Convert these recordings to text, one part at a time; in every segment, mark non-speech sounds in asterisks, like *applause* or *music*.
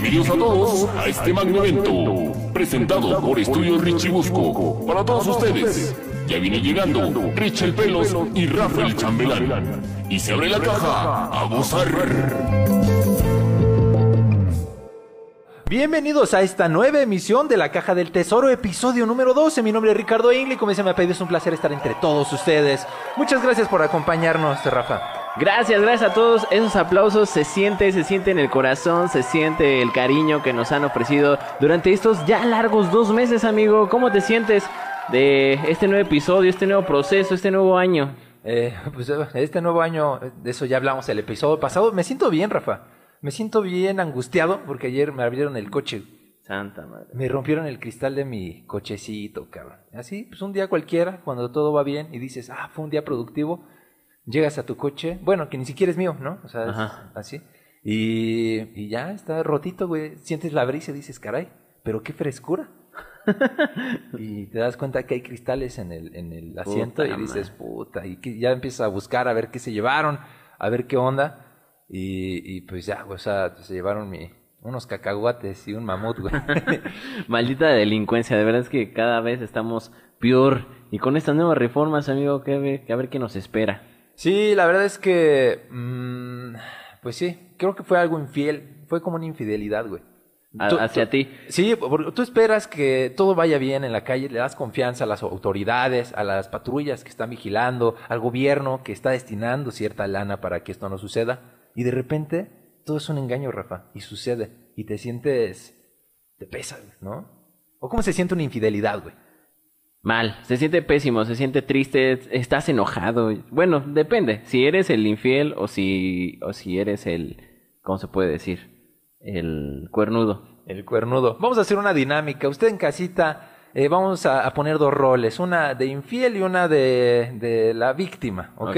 Bienvenidos a todos a este magno evento, presentado por Estudio Richie Busco. Para todos ustedes, ya viene llegando Richel Pelos y Rafael Chambelán. Y se abre la caja a gozar. Bienvenidos a esta nueva emisión de la Caja del Tesoro, episodio número 12. Mi nombre es Ricardo Ingli, como se me ha pedido, es un placer estar entre todos ustedes. Muchas gracias por acompañarnos, Rafa. Gracias, gracias a todos. Esos aplausos se siente, se siente en el corazón, se siente el cariño que nos han ofrecido durante estos ya largos dos meses, amigo. ¿Cómo te sientes de este nuevo episodio, este nuevo proceso, este nuevo año? Eh, pues eh, este nuevo año, de eso ya hablamos el episodio pasado. Me siento bien, Rafa. Me siento bien angustiado porque ayer me abrieron el coche. Santa madre. Me rompieron el cristal de mi cochecito, cabrón. Así, pues un día cualquiera, cuando todo va bien y dices, ah, fue un día productivo, llegas a tu coche, bueno, que ni siquiera es mío, ¿no? O sea, es así. Y, y ya está rotito, güey. Sientes la brisa y dices, caray, pero qué frescura. *laughs* y te das cuenta que hay cristales en el, en el asiento Puta y dices, puta, y que ya empiezas a buscar a ver qué se llevaron, a ver qué onda. Y, y pues ya, güey, o sea, se llevaron mi, unos cacahuates y un mamut, güey. *laughs* Maldita delincuencia, de verdad es que cada vez estamos peor. Y con estas nuevas reformas, amigo, que a ver qué nos espera. Sí, la verdad es que, mm, pues sí, creo que fue algo infiel, fue como una infidelidad, güey. A- Tú- hacia tú- ti. Sí, porque tú esperas que todo vaya bien en la calle, le das confianza a las autoridades, a las patrullas que están vigilando, al gobierno que está destinando cierta lana para que esto no suceda, y de repente todo es un engaño, Rafa, y sucede, y te sientes, te pesa, ¿no? ¿O cómo se siente una infidelidad, güey? Mal, se siente pésimo, se siente triste, estás enojado. Bueno, depende, si eres el infiel o si, o si eres el, ¿cómo se puede decir? El cuernudo. El cuernudo. Vamos a hacer una dinámica. Usted en casita, eh, vamos a, a poner dos roles, una de infiel y una de, de la víctima, ¿ok?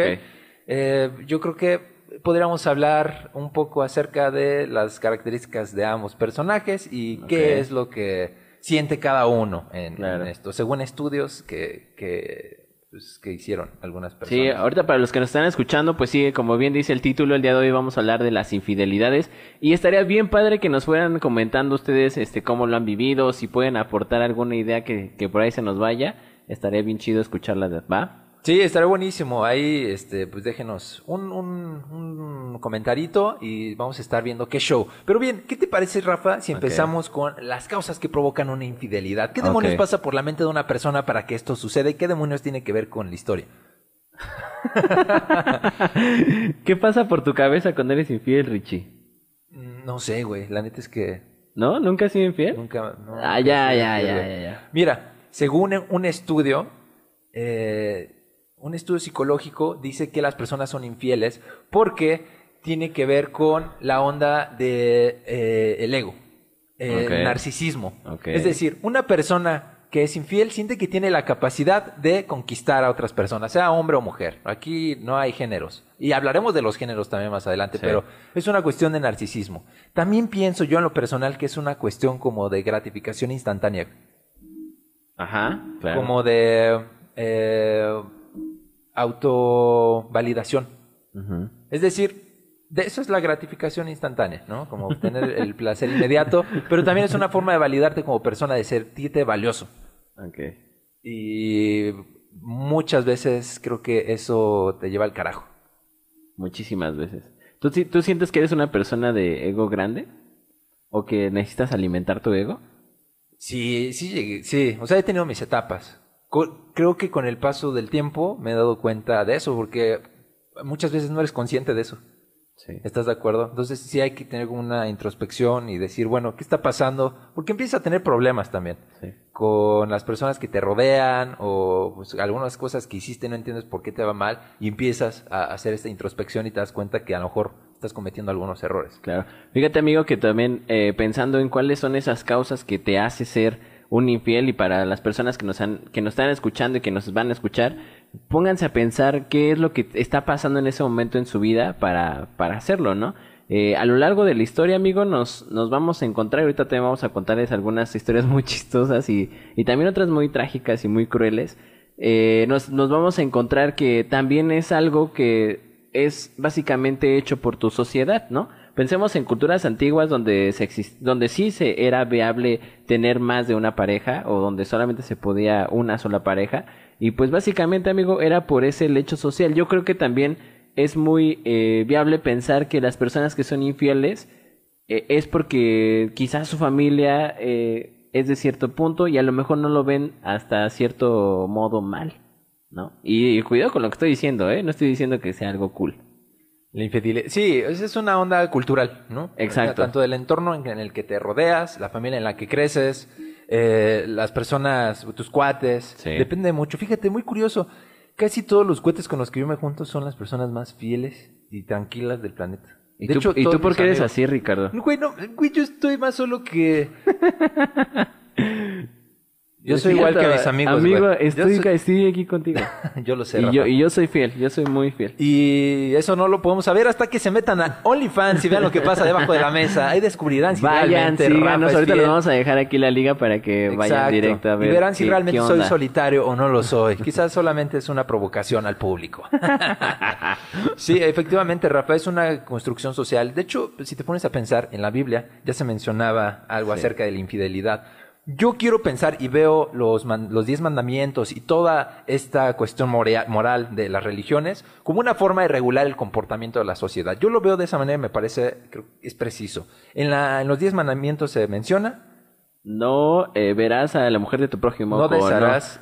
Eh, yo creo que podríamos hablar un poco acerca de las características de ambos personajes y qué es lo que siente cada uno en, Claro. en esto, según estudios que, que, pues, que hicieron algunas personas. Sí, ahorita para los que nos están escuchando, pues sí, como bien dice el título, el día de hoy vamos a hablar de las infidelidades y estaría bien padre que nos fueran comentando ustedes este cómo lo han vivido, si pueden aportar alguna idea que, que por ahí se nos vaya, estaría bien chido escucharla, ¿va? Sí, estará buenísimo. Ahí, este, pues déjenos un, un, un comentarito y vamos a estar viendo qué show. Pero bien, ¿qué te parece, Rafa, si empezamos con las causas que provocan una infidelidad? ¿Qué demonios pasa por la mente de una persona para que esto suceda y qué demonios tiene que ver con la historia? *laughs* ¿Qué pasa por tu cabeza cuando eres infiel, Richie? Mm, No sé, güey. La neta es que ¿No? ¿Nunca has sido infiel? nunca. no, ah, nunca ya, ya, infiel, ya, ya, ya. Mira, según un estudio, eh, un estudio psicológico dice que las personas son infieles porque tiene que ver con la onda de eh, el ego, el narcisismo. Es decir, una persona que es infiel siente que tiene la capacidad de conquistar a otras personas, sea hombre o mujer. Aquí no hay géneros. Y hablaremos de los géneros también más adelante, Sí. pero es una cuestión de narcisismo. También pienso yo en lo personal que es una cuestión como de gratificación instantánea Ajá, claro. como de eh, autovalidación. Es decir, de eso es la gratificación instantánea, ¿no? Como obtener el *laughs* placer inmediato, pero también es una forma de validarte como persona, de sentirte valioso. Ok. Y muchas veces creo que eso te lleva al carajo. Muchísimas veces. ¿Tú, ¿Tú sientes que eres una persona de ego grande? ¿O que necesitas alimentar tu ego? Sí, sí, sí. O sea, he tenido mis etapas. Creo que con el paso del tiempo me he dado cuenta de eso, porque muchas veces no eres consciente de eso. Sí. ¿Estás de acuerdo? Entonces sí hay que tener como una introspección y decir, bueno, ¿qué está pasando? Porque empiezas a tener problemas también Sí. con las personas que te rodean o pues, algunas cosas que hiciste no entiendes por qué te va mal y empiezas a hacer esta introspección y te das cuenta que a lo mejor estás cometiendo algunos errores. Claro. Fíjate, amigo, que también eh, pensando en cuáles son esas causas que te hace ser un infiel y para las personas que nos, han, que nos están escuchando y que nos van a escuchar, pónganse a pensar qué es lo que está pasando en ese momento en su vida para, para hacerlo, ¿no? Eh, a lo largo de la historia, amigo, nos, nos vamos a encontrar, ahorita también vamos a contarles algunas historias muy *laughs* chistosas y, y también otras muy trágicas y muy crueles. Eh, nos, nos vamos a encontrar que también es algo que es básicamente hecho por tu sociedad, ¿no? Pensemos en culturas antiguas donde, se exist- donde sí se era viable tener más de una pareja o donde solamente se podía una sola pareja. Y pues básicamente, amigo, era por ese hecho social. Yo creo que también es muy eh, viable pensar que las personas que son infieles eh, es porque quizás su familia eh, es de cierto punto y a lo mejor no lo ven hasta cierto modo mal, ¿no? Y, y cuidado con lo que estoy diciendo, ¿eh? No estoy diciendo que sea algo cool. La infidelidad. Sí, es una onda cultural, ¿no? Exacto. Tanto del entorno en, el que te rodeas, la familia en la que creces, eh, las personas, tus cuates. Sí. Depende mucho. Fíjate, muy curioso. Casi todos los cuates con los que yo me junto son las personas más fieles y tranquilas del planeta. ¿Y De tú, hecho, ¿y tú todos por qué eres amigos- así, Ricardo? Güey, no, güey, yo estoy más solo que. *laughs* Yo soy igual que mis amigos. Amigo, güey. Estoy, soy- estoy aquí contigo. *laughs* Yo lo sé. y, Rafa. yo, y yo soy fiel, yo soy muy fiel. Y eso no lo podemos saber hasta que se metan a OnlyFans y vean lo que pasa debajo de la mesa. Ahí descubrirán si Vayan, realmente Rafa es Ahorita les vamos a dejar aquí la liga para que vayan directo a ver. Y verán si qué- realmente qué soy solitario o no lo *laughs* soy. Quizás solamente es una provocación al público. *laughs* sí, efectivamente, Rafa, es una construcción social. De hecho, si te pones a pensar, en la Biblia ya se mencionaba algo Sí. acerca de la infidelidad. Yo quiero pensar y veo los, los diez mandamientos y toda esta cuestión moral de las religiones como una forma de regular el comportamiento de la sociedad. Yo lo veo de esa manera me parece, creo es preciso. En, la, en los diez mandamientos se menciona No eh, verás a la mujer de tu prójimo No con,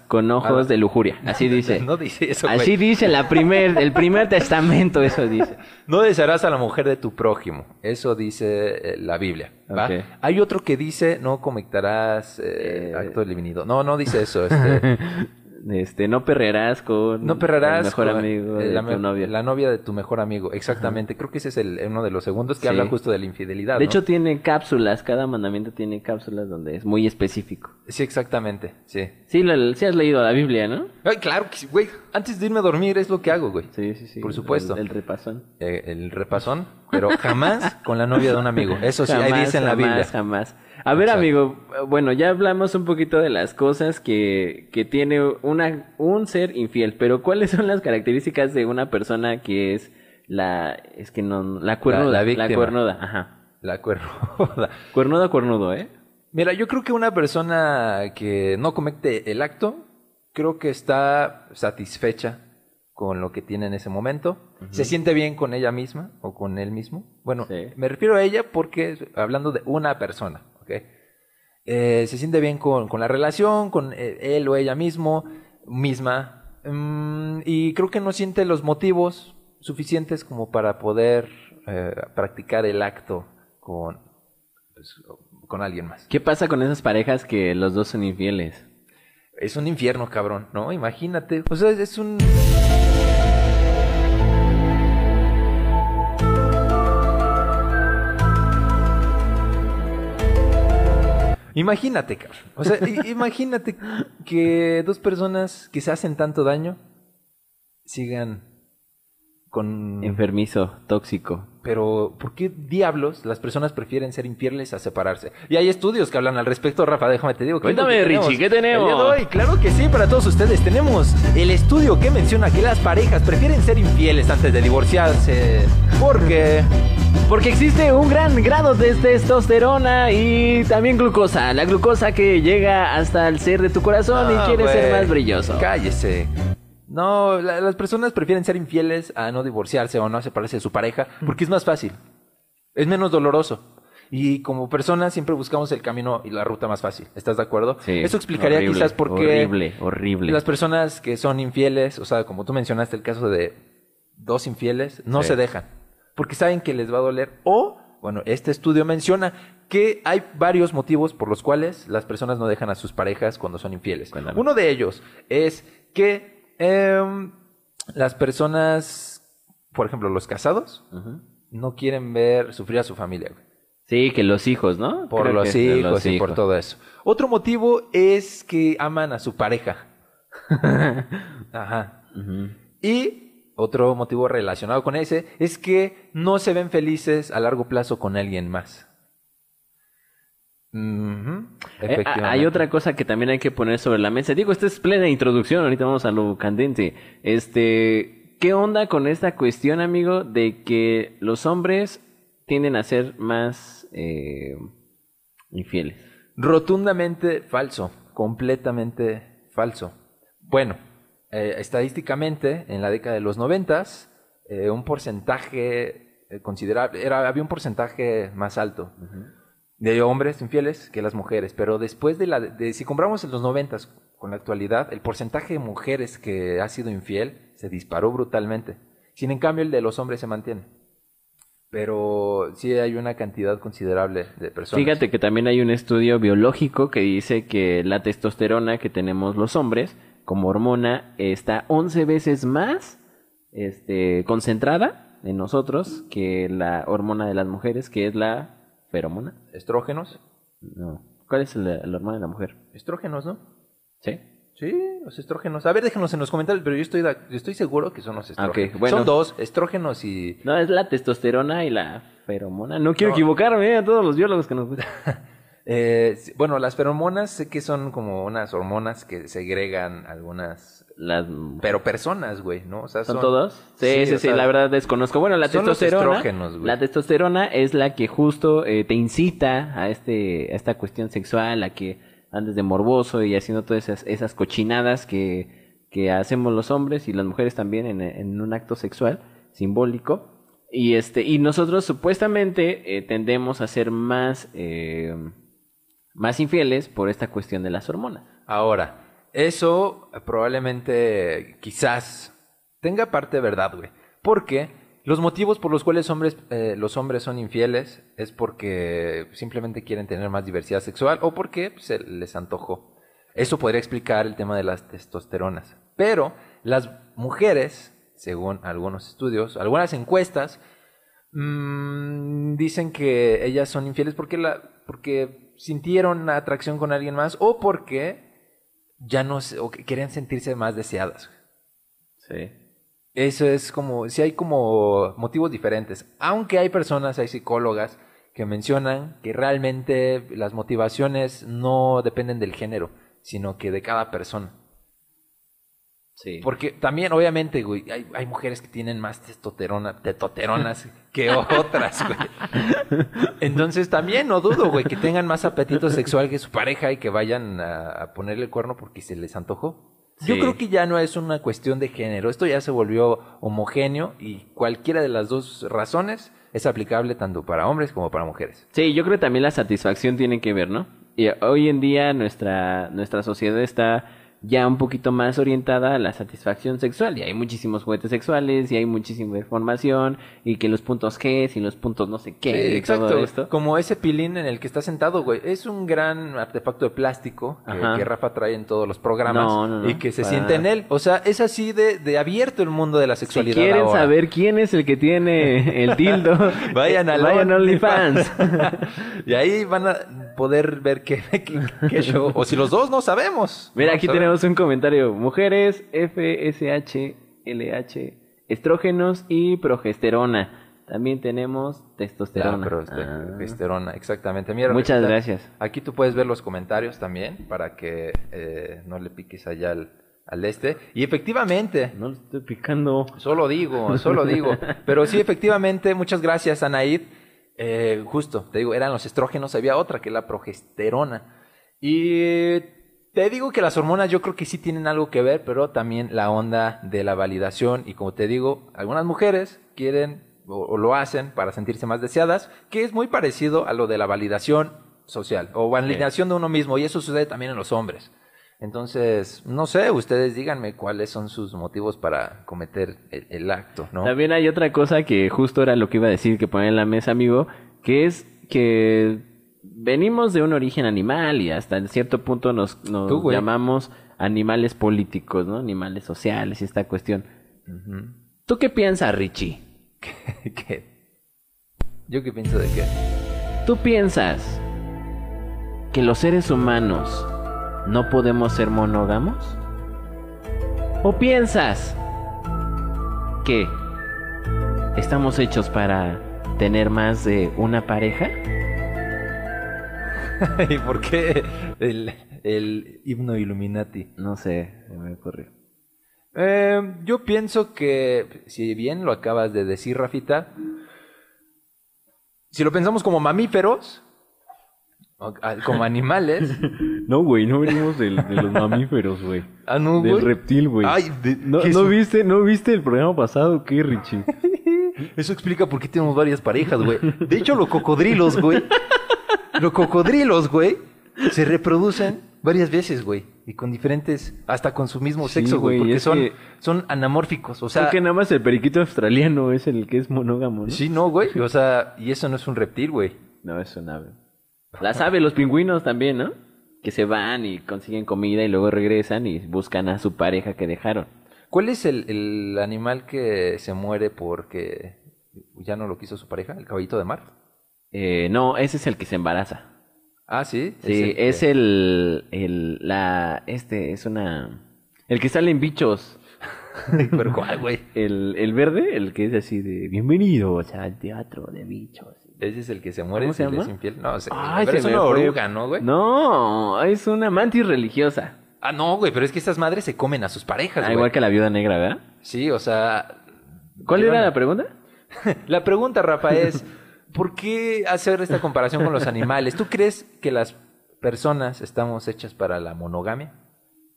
con ojos de lujuria. Así *laughs* dice. No dice eso, güey. Así dice la primer, el primer *laughs* testamento, eso dice. No desearás a la mujer de tu prójimo. Eso dice eh, la Biblia. ¿va? Hay otro que dice no cometerás eh, Eh. acto divinido. No, no dice eso. Este, *laughs* Este, no perrearás con no perrarás el mejor con, amigo de la, tu novia. la novia de tu mejor amigo. Exactamente. Creo que ese es el, uno de los segundos que Sí. habla justo de la infidelidad. De ¿no? hecho, tiene cápsulas, cada mandamiento tiene cápsulas donde es muy específico. sí, exactamente. Sí. Sí, lo- sí has leído la Biblia, ¿no? Ay, claro que sí, güey. Antes de irme a dormir es lo que hago, güey. Sí, sí, sí. Por supuesto. El, el repasón. Eh, el repasón, pero jamás con la novia de un amigo. Eso sí, ahí Jamás, dice en la jamás, Biblia. Jamás. A ver, Exacto. amigo, bueno, ya hablamos un poquito de las cosas que, que tiene una, un ser infiel, pero ¿cuáles son las características de una persona que es la, es que no, la cuernuda, la la, víctima. cuernuda, ajá. La cuernuda. *laughs* Cuernuda, cuernudo, ¿eh? Mira, yo creo que una persona que no comete el acto, creo que está satisfecha con lo que tiene en ese momento. Se siente bien con ella misma o con él mismo. Bueno, Sí. me refiero a ella porque hablando de una persona, ¿ok? Eh, se siente bien con, con la relación, con eh, él o ella mismo, misma. Mm, y creo que no siente los motivos suficientes como para poder eh, practicar el acto con, pues, con alguien más. ¿Qué pasa con esas parejas que los dos son infieles? Es un infierno, cabrón, ¿no? Imagínate. O sea, es un... Imagínate. O sea, imagínate que dos personas que se hacen tanto daño sigan con... Enfermizo, tóxico. Pero, ¿por qué diablos las personas prefieren ser infieles a separarse? Y hay estudios que hablan al respecto, Rafa, déjame te digo. ¿qué es lo Cuéntame, que Richie, ¿qué tenemos? Hoy, claro que sí, para todos ustedes. Tenemos el estudio que menciona que las parejas prefieren ser infieles antes de divorciarse. Porque... Porque existe un gran grado de testosterona y también glucosa. La glucosa que llega hasta el ser de tu corazón Ah, y quiere ser más brilloso. Cállese. No, la- las personas prefieren ser infieles a no divorciarse o no separarse de su pareja porque es más fácil. Es menos doloroso. Y como personas siempre buscamos el camino y la ruta más fácil. ¿Estás de acuerdo? Sí, Eso explicaría horrible, quizás por qué Horrible, horrible. las personas que son infieles, o sea, como tú mencionaste el caso de dos infieles, no Sí. se dejan. Porque saben que les va a doler. O, bueno, este estudio menciona que hay varios motivos por los cuales las personas no dejan a sus parejas cuando son infieles. Cuéntame. Uno de ellos es que em, las personas, por ejemplo, los casados, no quieren ver sufrir a su familia. güey. Sí, que los hijos, ¿no? Por Creo los hijos los y por todo eso. Otro motivo es que aman a su pareja. *laughs* Ajá. Y otro motivo relacionado con ese es que no se ven felices a largo plazo con alguien más. Eh, Efectivamente. hay otra cosa que también hay que poner sobre la mesa. Digo, esta es plena introducción, ahorita vamos a lo candente. Este, ¿qué onda con esta cuestión, amigo, de que los hombres tienden a ser más eh, infieles. Rotundamente falso, completamente falso. Bueno, eh, estadísticamente, en la década de los noventas, eh, un porcentaje eh, considerable, era, había un porcentaje más alto de hombres infieles que las mujeres, pero después de la, de, si compramos en los noventas con la actualidad, el porcentaje de mujeres que ha sido infiel se disparó brutalmente. Sin en cambio el de los hombres se mantiene. Pero sí hay una cantidad considerable de personas. Fíjate que también hay un estudio biológico que dice que la testosterona que tenemos los hombres como hormona está 11 veces más este, concentrada en nosotros que la hormona de las mujeres, que es la feromona. ¿Estrógenos? No. ¿Cuál es la, la hormona de la mujer? Estrógenos, ¿no? ¿Sí? Sí, los estrógenos. A ver, déjenos en los comentarios, pero yo estoy, da- yo estoy seguro que son los estrógenos. Ok, bueno. Son dos, estrógenos y... No, es la testosterona y la feromona. No quiero No. equivocarme eh, a todos los biólogos que nos *laughs* eh, sí, bueno, las feromonas sé que son como unas hormonas que segregan algunas... Las... Pero personas, güey, ¿no? O sea, ¿Son todos? Sí, sí, sí, sea, la verdad desconozco. Bueno, la son los testosterona, güey. la testosterona es la que justo eh, te incita a este a esta cuestión sexual, a que andes de morboso y haciendo todas esas, esas cochinadas que, que hacemos los hombres y las mujeres también en, en un acto sexual simbólico. Y este y nosotros supuestamente eh, tendemos a ser más eh, más infieles por esta cuestión de las hormonas. Ahora, eso probablemente, quizás, tenga parte de verdad, güey. Porque los motivos por los cuales eh, los hombres son infieles es porque simplemente quieren tener más diversidad sexual o porque se les antojó. Eso podría explicar el tema de las testosteronas. Pero las mujeres, según algunos estudios, algunas encuestas, mm, dicen que ellas son infieles porque, porque sintieron atracción con alguien más o porque ya no se- o que querían sentirse más deseadas. Sí. Eso es como, si hay como motivos diferentes. Aunque hay personas, hay psicólogas que mencionan que realmente las motivaciones no dependen del género, sino que de cada persona. Sí. Porque también, obviamente, güey, hay, hay mujeres que tienen más testosterona, tetoteronas *laughs* que otras, güey. Entonces también no dudo, güey, que tengan más apetito sexual que su pareja y que vayan a, a ponerle el cuerno porque se les antojó. Yo creo que ya no es una cuestión de género, esto ya se volvió homogéneo y cualquiera de las dos razones es aplicable tanto para hombres como para mujeres. Sí, yo creo que también la satisfacción tiene que ver, ¿no? Y hoy en día nuestra, nuestra sociedad está ya un poquito más orientada a la satisfacción sexual. Y hay muchísimos juguetes sexuales y hay muchísima información y que los puntos G y los puntos no sé qué Sí, y exacto. todo esto. Como ese pilín en el que está sentado, güey. Es un gran artefacto de plástico que, Ajá. que Rafa trae en todos los programas No, no, no. y que se Para siente en él. O sea, es así de, de abierto el mundo de la Si sexualidad. quieren ahora. saber quién es el que tiene el dildo, *laughs* Vayan a vayan a OnlyFans. *laughs* y ahí van a poder ver qué, *laughs* qué- qué show. O si los dos no sabemos. Mira, aquí tenemos un comentario. Mujeres, FSH, LH, estrógenos y progesterona. También tenemos testosterona. Ah, este, Ah. testosterona, exactamente. Mira, Muchas está- gracias. Aquí tú puedes ver los comentarios también para que eh, no le piques allá al, al este. Y efectivamente, No lo estoy picando. Solo digo, solo digo. *laughs* Pero sí, efectivamente, muchas gracias, Anaid. Eh, justo, te digo, eran los estrógenos, había otra que es la progesterona. Y te digo que las hormonas yo creo que sí tienen algo que ver, pero también la onda de la validación. Y como te digo, algunas mujeres quieren o, o lo hacen para sentirse más deseadas, que es muy parecido a lo de la validación social o validación de uno mismo. Y eso sucede también en los hombres. Entonces, no sé, ustedes díganme cuáles son sus motivos para cometer el, el acto, ¿no? También hay otra cosa que justo era lo que iba a decir que poner en la mesa, amigo, que es que venimos de un origen animal y hasta en cierto punto nos, nos llamamos animales políticos, ¿no? Animales sociales y esta cuestión. ¿Tú qué piensas, Richie? *laughs* ¿Qué? ¿Yo qué pienso de qué? ¿Tú piensas que los seres humanos no podemos ser monógamos? ¿O piensas que estamos hechos para tener más de una pareja? *laughs* ¿Y por qué el, el himno Illuminati? No sé, se me ocurrió. Eh, yo pienso que, si bien lo acabas de decir, Rafita, si lo pensamos como mamíferos, como animales, *laughs* No, güey, no venimos del- de los mamíferos, güey. ah, no, Del reptil, güey. Ay, de- ¿No, Jesús. ¿no viste, ¿No viste el programa pasado? ¿Qué, Richie? *laughs* Eso explica por qué tenemos varias parejas, güey. De hecho, los cocodrilos, güey. Los cocodrilos, güey, se reproducen varias veces, güey. Y con diferentes, hasta con su mismo sexo, güey. güey, Porque son, que- son anamórficos. O sea, Creo que nada más el periquito australiano es el que es monógamo, ¿no? sí, no, güey. *laughs* O sea, y eso no es un reptil, güey. No, es un ave. Las aves, los pingüinos también, ¿no? Que se van y consiguen comida y luego regresan y buscan a su pareja que dejaron. ¿Cuál es el, el animal que se muere porque ya no lo quiso su pareja? ¿El caballito de mar? Eh, no, ese es el que se embaraza. Ah, sí. Sí, el que- es el, el, la, este, es una, el que sale en bichos. *laughs* Pero ¿cuál, güey? El, el verde, el que es así de, bienvenidos al teatro de bichos. Ese es el que se muere ¿Cómo se si le llama? es infiel. No, sé. Ay, pero se es una oruga, ¿no, güey? No, es una mantis religiosa. Ah, no, güey, pero es que estas madres se comen a sus parejas, Ah, güey. igual que la viuda negra, ¿verdad? Sí, o sea... ¿Cuál era la pregunta? *laughs* La pregunta, Rafa, es... ¿Por qué hacer esta comparación con los animales? ¿Tú crees que las personas estamos hechas para la monogamia?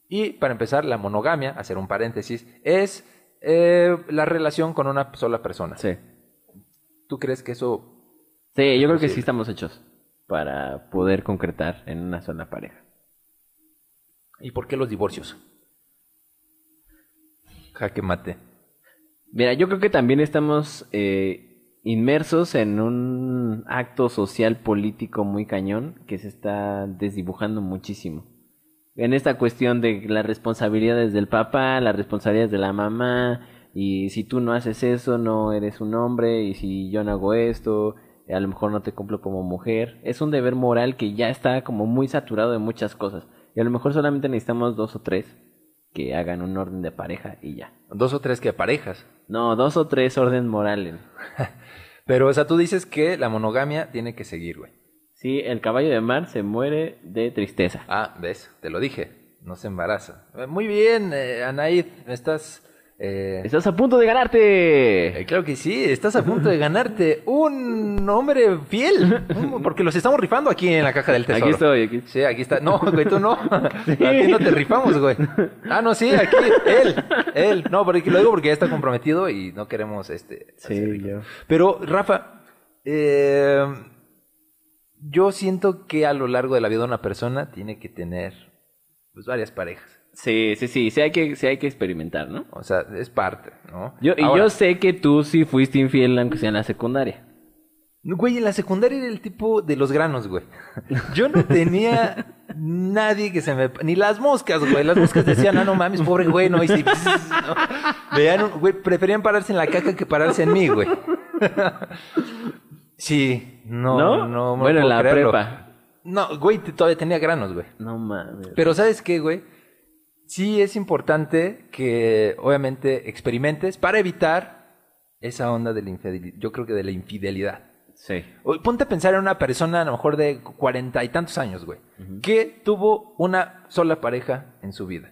Y para empezar, la monogamia, hacer un paréntesis, es eh, la relación con una sola persona. Sí. ¿Tú crees que eso... Sí, yo creo que sí estamos hechos para poder concretar en una sola pareja. ¿Y por qué los divorcios? Jaque mate. Mira, yo creo que también estamos eh, inmersos en un acto social político muy cañón que se está desdibujando muchísimo. En esta cuestión de las responsabilidades del papá, las responsabilidades de la mamá, y si tú no haces eso, no eres un hombre, y si yo no hago esto, a lo mejor no te cumplo como mujer. Es un deber moral que ya está como muy saturado de muchas cosas. Y a lo mejor solamente necesitamos dos o tres que hagan un orden de pareja y ya. Dos o tres que parejas. No, dos o tres orden morales. *laughs* Pero, o sea, tú dices que la monogamia tiene que seguir, güey. Sí, el caballo de mar se muere de tristeza. Ah, ves, te lo dije. No se embaraza. Eh, Muy bien, eh, Anaid, estás... eh, ¡Estás a punto de ganarte! eh, claro que sí, estás a punto de ganarte un hombre fiel. *laughs* Porque los estamos rifando aquí en la caja del tesoro. Aquí estoy, aquí. Sí, aquí está. No, güey, tú no. *laughs* A ti no te rifamos, güey. Ah, no, sí, aquí, él, él. No, porque lo digo porque ya está comprometido y no queremos, este... Sí, yo. Pero, Rafa, eh, yo siento que a lo largo de la vida de una persona tiene que tener, pues, varias parejas. Sí, sí, sí, sí hay que, sí hay que experimentar, ¿no? O sea, es parte, ¿no? Yo, y yo sé que tú sí fuiste infiel aunque sea en la secundaria. Güey, en la secundaria era el tipo de los granos, güey. Yo no tenía nadie que se me... Ni las moscas, güey. Las moscas decían, ah, no mames, pobre güey, no. Y *laughs* pss, no. Vean, un- güey, preferían pararse en la caca que pararse en mí, güey. Sí, no, ¿No? no, no, Bueno, en la creerlo. prepa. No, güey, todavía tenía granos, güey. No mames. Pero ¿sabes qué, güey? Sí es importante que, obviamente, experimentes para evitar esa onda de la infidelidad. Yo creo que de la infidelidad. Sí. O- Ponte a pensar en una persona a lo mejor de cuarenta y tantos años, güey, que tuvo una sola pareja en su vida.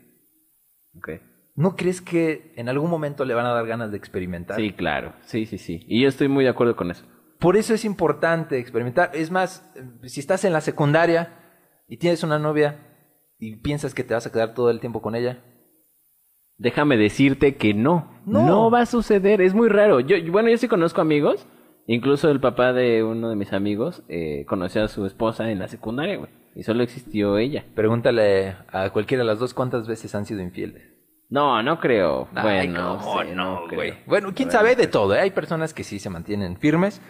Ok. ¿No crees que en algún momento le van a dar ganas de experimentar? Sí, claro. Sí, sí, sí. Y yo estoy muy de acuerdo con eso. Por eso es importante experimentar. Es más, eh, si estás en la secundaria y tienes una novia y piensas que te vas a quedar todo el tiempo con ella, Déjame decirte que no. No. No, va a suceder. Es muy raro. Yo, bueno, yo sí conozco amigos. Incluso el papá de uno de mis amigos eh, conoció a su esposa en la secundaria, güey. Y solo existió ella. pregúntale a cualquiera de las dos cuántas veces han sido infieles. No, no creo. Ay, bueno, no, güey. Bueno, quién sabe de todo, ¿eh? Hay personas que sí se mantienen firmes,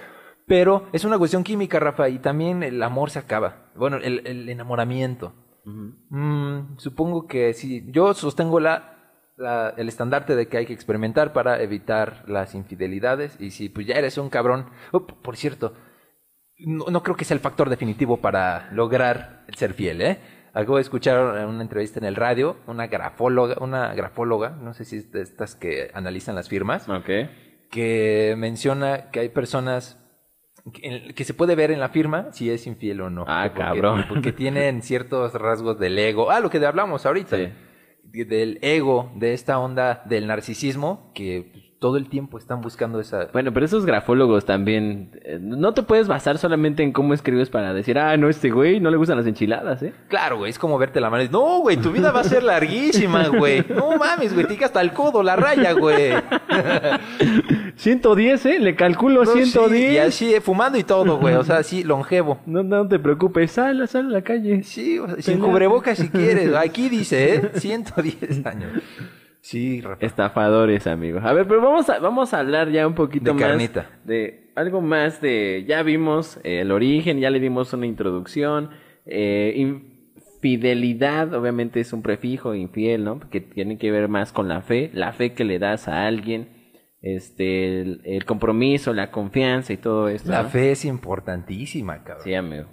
pero es una cuestión química, Rafa, y también el amor se acaba. Bueno, el, el enamoramiento. Mm, supongo que sí. Yo sostengo la, la- el estandarte de que hay que experimentar para evitar las infidelidades. Y si pues ya eres un cabrón. Oh, por cierto, no, no creo que sea el factor definitivo para lograr ser fiel, ¿eh? Acabo de escuchar en una entrevista en el radio, una grafóloga, una grafóloga, no sé si es de estas que analizan las firmas, que menciona que hay personas que se puede ver en la firma si es infiel o no. Ah, Porque- cabrón. Porque tienen ciertos rasgos del ego. Ah, lo que hablamos ahorita. Sí. Del ego, de esta onda del narcisismo, que pues, todo el tiempo están buscando esa... Bueno, pero esos grafólogos también, eh, no te puedes basar solamente en cómo escribes para decir, ah, no, este güey no le gustan las enchiladas, ¿eh? Claro, güey, es como verte la mano y no, güey, tu vida va a ser larguísima, *laughs* güey. No mames, güey, te hasta el codo, la raya, güey. *laughs* 110, ¿eh? Le calculo No, sí, 110. y así, eh, fumando y todo, güey, o sea, así, longevo. No, no te preocupes, sal, sal a la calle. Sí, o sea, sin cubrebocas si quieres. *laughs* Aquí dice, ¿eh? 110 años. Sí, Rafa. Estafadores, amigos. A ver, pero vamos a, vamos a hablar ya un poquito De más carnita. de algo más de... Ya vimos eh, el origen, ya le dimos una introducción. Eh, infidelidad, obviamente es un prefijo, infiel, ¿no? Que tiene que ver más con la fe, la fe que le das a alguien, este, el, el compromiso, la confianza y todo esto. La ¿no? fe es importantísima, cabrón. Sí, amigo.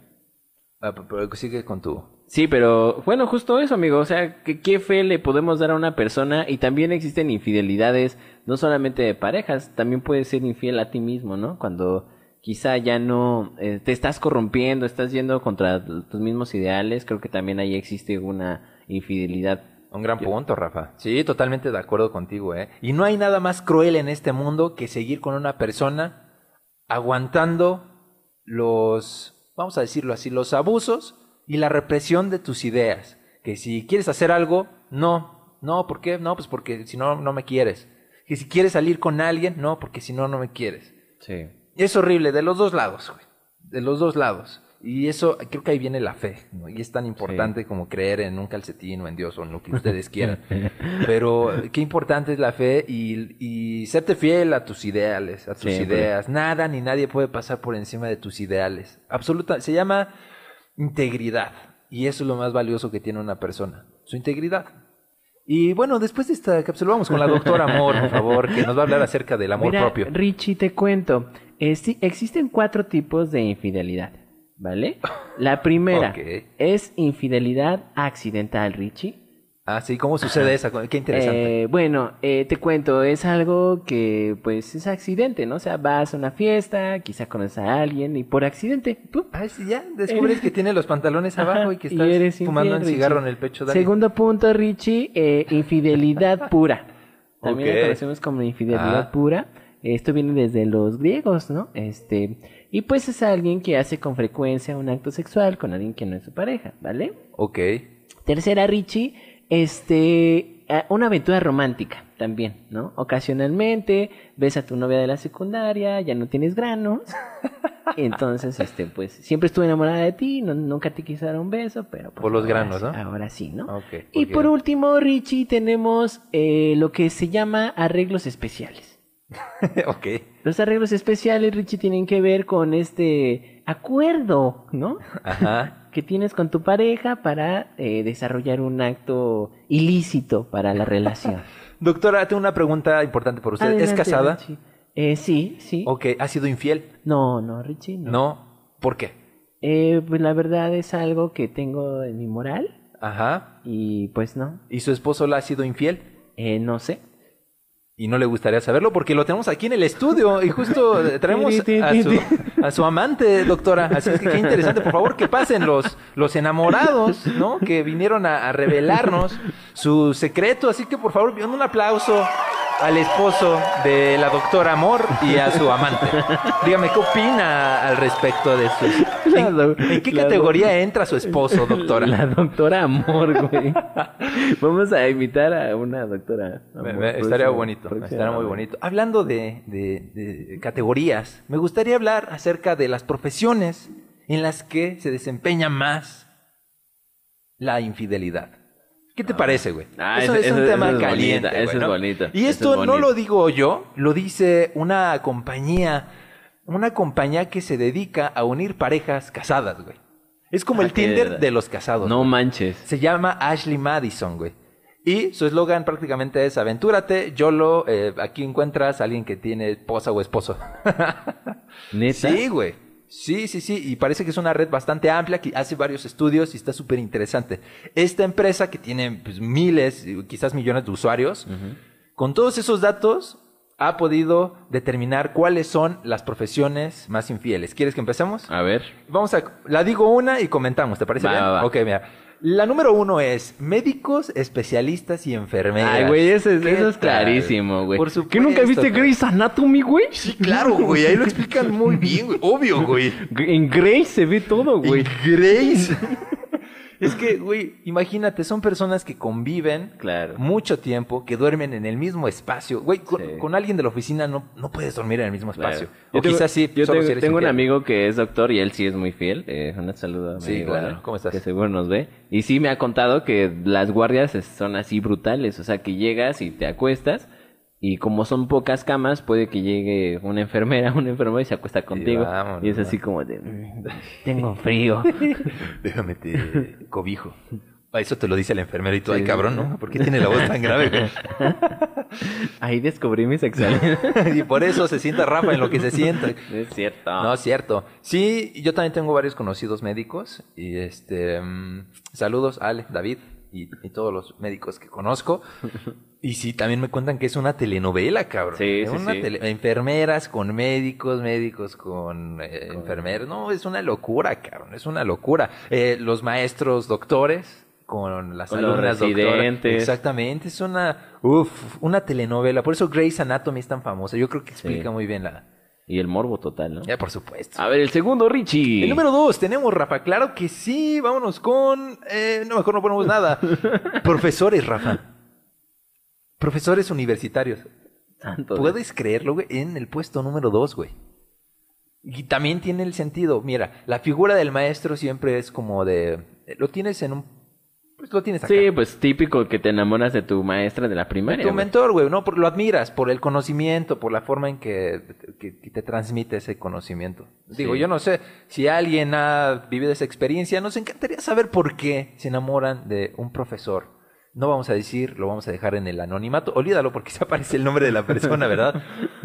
Ah, pero sigue con tu... Sí, pero bueno, justo eso, amigo. O sea, ¿qué, ¿qué fe le podemos dar a una persona? Y también existen infidelidades, no solamente de parejas, también puedes ser infiel a ti mismo, ¿no? Cuando quizá ya no eh, te estás corrompiendo, estás yendo contra tus mismos ideales, creo que también ahí existe una infidelidad. Un gran punto, Rafa. Sí, totalmente de acuerdo contigo, ¿eh? Y no hay nada más cruel en este mundo que seguir con una persona aguantando los, vamos a decirlo así, los abusos y la represión de tus ideas. Que si quieres hacer algo, no. No, ¿por qué? No, pues porque si no, no me quieres. Que si quieres salir con alguien, no, porque si no, no me quieres. Sí. Es horrible, de los dos lados, güey. De los dos lados. Y eso, creo que ahí viene la fe, ¿no? Y es tan importante como creer en un calcetín o en Dios o en lo que ustedes *laughs* quieran. Pero qué importante es la fe y, y serte fiel a tus ideales, a tus ideas. Nada ni nadie puede pasar por encima de tus ideales. Absoluta, se llama integridad. Y eso es lo más valioso que tiene una persona, su integridad. Y bueno, después de esta cápsula vamos con la doctora Amor, por favor, que nos va a hablar acerca del amor Mira, propio. Richie, te cuento. Sí, existen cuatro tipos de infidelidad, ¿vale? La primera es infidelidad accidental, Richie. Ah, sí, ¿cómo sucede esa? Qué interesante. Eh, bueno, eh, te cuento, es algo que pues es accidente, ¿no? O sea, vas a una fiesta, quizá conoces a alguien y por accidente, ¡pum! Ah, sí, ya descubres que tiene los pantalones abajo y que estás fumando un cigarro Richie. en el pecho. de alguien. Segundo punto, Richie, eh, infidelidad *laughs* pura. También Ok. lo conocemos como infidelidad Ah. pura. Esto viene desde los griegos, ¿no? Este, y pues es alguien que hace con frecuencia un acto sexual con alguien que no es su pareja, ¿vale? Ok. Tercera, Richie, este, eh, una aventura romántica también, ¿no? Ocasionalmente ves a tu novia de la secundaria, ya no tienes granos, *laughs* entonces, este, pues, siempre estuve enamorada de ti, no- nunca te quise dar un beso, pero pues, Por los granos, sí- ¿no? Ahora sí, ¿no? Ok, Y por último, Richie, tenemos eh, lo que se llama arreglos especiales. *laughs* ok. Los arreglos especiales, Richie, tienen que ver con este acuerdo, ¿no? Ajá. Que tienes con tu pareja para eh, desarrollar un acto ilícito para la relación. *laughs* Doctora, tengo una pregunta importante por usted. ¿Es casada? Richie. Eh, sí, sí. Ok. ¿Ha sido infiel? No, no, Richie, no. No. ¿Por qué? Eh, pues la verdad es algo que tengo en mi moral Ajá. y pues no. ¿Y su esposo la ha sido infiel? Eh, no sé. Y no le gustaría saberlo porque lo tenemos aquí en el estudio y justo *laughs* traemos a su, a su amante, doctora. Así es que qué interesante. Por favor, que pasen los, los enamorados, ¿no? Que vinieron a, a revelarnos su secreto. Así que, por favor, un aplauso al esposo de la doctora Amor y a su amante. Dígame, ¿qué opina al respecto de sus... ¿En, do- en qué categoría entra su esposo, *laughs* doctora? La doctora Amor, güey. Vamos a invitar a una doctora. Amor me- estaría próxima- bonito, estaría muy bonito. Hablando de, de- de categorías, me gustaría hablar acerca de las profesiones en las que se desempeña más la infidelidad. ¿Qué te parece, güey? Ah, eso ese- es un tema es caliente. güey, eso es bonito, Y esto es no lo digo yo, lo dice una compañía, una compañía que se dedica a unir parejas casadas, güey. Es como Ah, el Tinder de los casados. No güey. manches. Se llama Ashley Madison, güey. Y su eslogan prácticamente es aventúrate, YOLO, eh, aquí encuentras a alguien que tiene esposa o esposo. *laughs* ¿Neta? sí, güey. Sí, sí, sí. Y parece que es una red bastante amplia, que hace varios estudios y está súper interesante. Esta empresa que tiene pues, miles, quizás millones de usuarios, con todos esos datos ha podido determinar cuáles son las profesiones más infieles. ¿Quieres que empecemos? A ver. Vamos a... La digo una y comentamos, ¿te parece Va, bien? va, va. Ok, mira. La número uno es médicos, especialistas y enfermeras. Ay, güey, eso es, ¿Qué eso es tal? clarísimo, güey. Por supuesto. ¿Que nunca viste. Grey's Anatomy, güey? Sí, claro, güey. Ahí lo explican muy bien, güey. Obvio, güey. En Grey's se ve todo, güey. Y Grace. Es que, güey, imagínate, son personas que conviven Claro. mucho tiempo, que duermen en el mismo espacio. Güey, con, Sí. con alguien de la oficina no, no puedes dormir en el mismo Claro. espacio. Yo O tengo- quizás sí, Yo solo tengo, si eres tengo un amigo que es doctor y él sí es muy fiel. Eh, un saludo a mi Sí, claro. ¿Cómo estás? Que seguro nos ve. Y sí me ha contado que las guardias son así brutales. O sea, que llegas y te acuestas. Y como son pocas camas, puede que llegue una enfermera, *laughs* un enfermero y se acuesta contigo. vámonos, y es así como de... "Mm, *laughs* Tengo frío. *laughs* Déjame te cobijo. Ah, Eso te lo dice el enfermero y tú, Sí. ay cabrón, ¿no? ¿Por qué tiene la voz tan grave? Ahí descubrí mi sexualidad. y por eso se sienta Rafa en lo que se sienta. es cierto. No, es cierto. Sí, yo también tengo varios conocidos médicos. Y este. mm, saludos, Ale, David y, y todos los médicos que conozco. Y sí, también me cuentan que es una telenovela, cabrón. Sí, Es sí, una sí. tele- enfermeras con médicos, médicos con eh, enfermeros. No, es una locura, cabrón. Es una locura. Eh, los maestros doctores con las Con los alumnas doctoras. residentes. Exactamente, es una, uf, una telenovela. Por eso Grey's Anatomy es tan famosa. Yo creo que explica muy bien la... Y el morbo total, ¿no? Ya, por supuesto. A ver, el segundo, Richie. El número dos, tenemos, Rafa. Claro que sí, vámonos con. eh, no, mejor no ponemos nada. *laughs* Profesores, Rafa. Profesores universitarios. Dios. ¿Puedes creerlo, güey? En el puesto número dos, güey. Y también tiene el sentido. Mira, la figura del maestro siempre es como de. Lo tienes en un. Pues lo tienes acá. Sí, pues típico que te enamoras de tu maestra de la primaria. tu güey. mentor, güey, ¿no? Por- lo admiras por el conocimiento, por la forma en que, que- que te transmite ese conocimiento. Digo, Sí. yo no sé si alguien ha vivido esa experiencia, nos encantaría saber por qué se enamoran de un profesor. No vamos a decir, lo vamos a dejar en el anonimato. Olvídalo porque *laughs* se aparece el nombre de la persona, ¿verdad?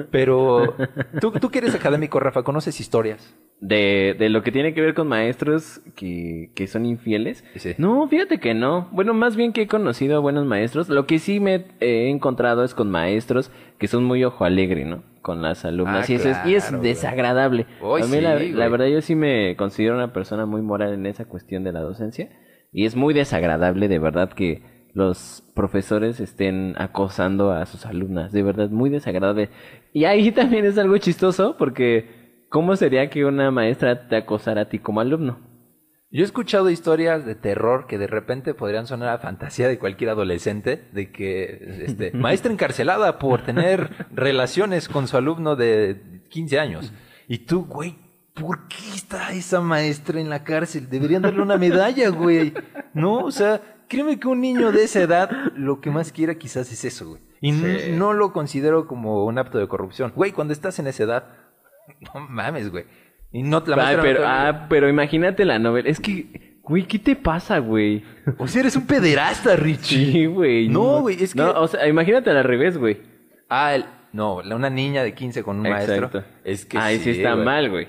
Pero tú, tú que eres académico, Rafa, ¿conoces historias? De, de lo que tiene que ver con maestros que, que son infieles. Sí. No, fíjate que no. Bueno, más bien que he conocido a buenos maestros. Lo que sí me he encontrado es con maestros que son muy ojo alegre, ¿no? Con las alumnas. Ah, y, eso es, y es desagradable. A mí sí, la, la verdad yo sí me considero una persona muy moral en esa cuestión de la docencia. Y es muy desagradable de verdad que los profesores estén acosando a sus alumnas. De verdad, muy desagradable. Y ahí también es algo chistoso porque ¿cómo sería que una maestra te acosara a ti como alumno? Yo he escuchado historias de terror que de repente podrían sonar a fantasía de cualquier adolescente, de que este, *laughs* maestra encarcelada por tener *laughs* relaciones con su alumno de 15 años. Y tú, güey, ¿por qué está esa maestra en la cárcel? Deberían darle una medalla, güey. No, o sea, créeme que un niño de esa edad lo que más quiera quizás es eso, güey. Y n- no lo considero como un acto de corrupción. Güey, cuando estás en esa edad, *laughs* no mames, güey. Y no la Ay, pero, te- ah, pero imagínate la novela. Es que, güey, ¿qué te pasa, güey? O sea, eres un pederasta, Richie. Sí, güey. No, güey, es que- No, o sea, imagínate al revés, güey. Ah, el- no, una niña de 15 con un maestro. Exacto. Es que Ahí sí, está güey. mal, güey.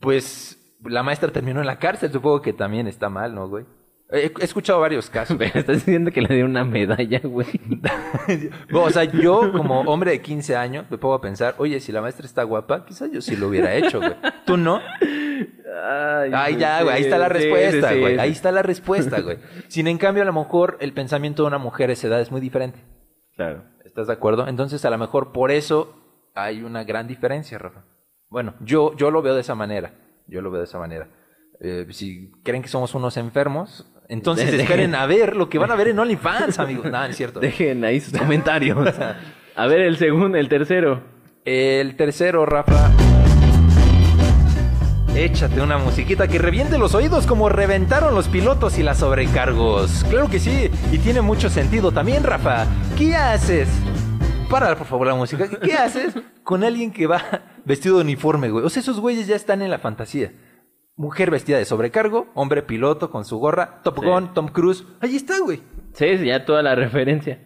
Pues la maestra terminó en la cárcel, supongo que también está mal, ¿no, güey? He, he escuchado varios casos. Pero estás diciendo que le dieron una medalla, güey. *laughs* o sea, yo como hombre de 15 años me pongo a pensar, oye, si la maestra está guapa, quizás yo sí lo hubiera hecho, güey. ¿Tú no? Ay, ya, güey, ahí está la respuesta, sí, sí, güey. sí. Ahí está la respuesta, güey. Sin en cambio, a lo mejor el pensamiento de una mujer a esa edad es muy diferente. Claro. ¿Estás de acuerdo? Entonces, a lo mejor por eso hay una gran diferencia, Rafa. Bueno, yo, yo lo veo de esa manera. Yo lo veo de esa manera. Eh, si creen que somos unos enfermos, entonces Dejen- esperen a ver lo que van a ver en OnlyFans, *laughs* amigos. No es cierto. Dejen ahí sus *laughs* comentarios. A ver, el segundo, el tercero. El tercero, Rafa. Échate una musiquita que reviente los oídos como reventaron los pilotos y las sobrecargos. Claro que sí, y tiene mucho sentido también, Rafa. ¿Qué haces? Para, por favor, la música. ¿Qué haces con alguien que va *laughs* vestido de uniforme, güey? O sea, esos güeyes ya están en la fantasía. Mujer vestida de sobrecargo, hombre piloto con su gorra, Top Sí. Gun, Tom Cruise. Ahí está, güey. Sí, sí, ya toda la referencia.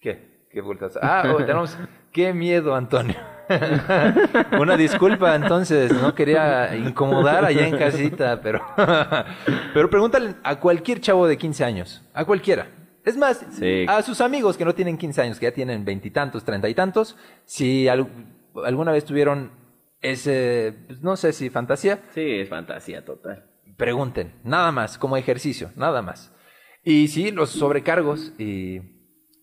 ¿Qué? ¿Qué vueltas? Ah, oh, tenemos... ¡Qué miedo, Antonio! *laughs* Una disculpa, entonces, no quería incomodar allá en casita, pero... *laughs* pero pregúntale a cualquier chavo de 15 años, a cualquiera. Es más, Sí. a sus amigos que no tienen 15 años, que ya tienen veintitantos, treinta y tantos, si al- alguna vez tuvieron ese, pues, no sé si fantasía, Sí, es fantasía total. Pregunten, nada más, como ejercicio, nada más. Y sí, los sobrecargos y,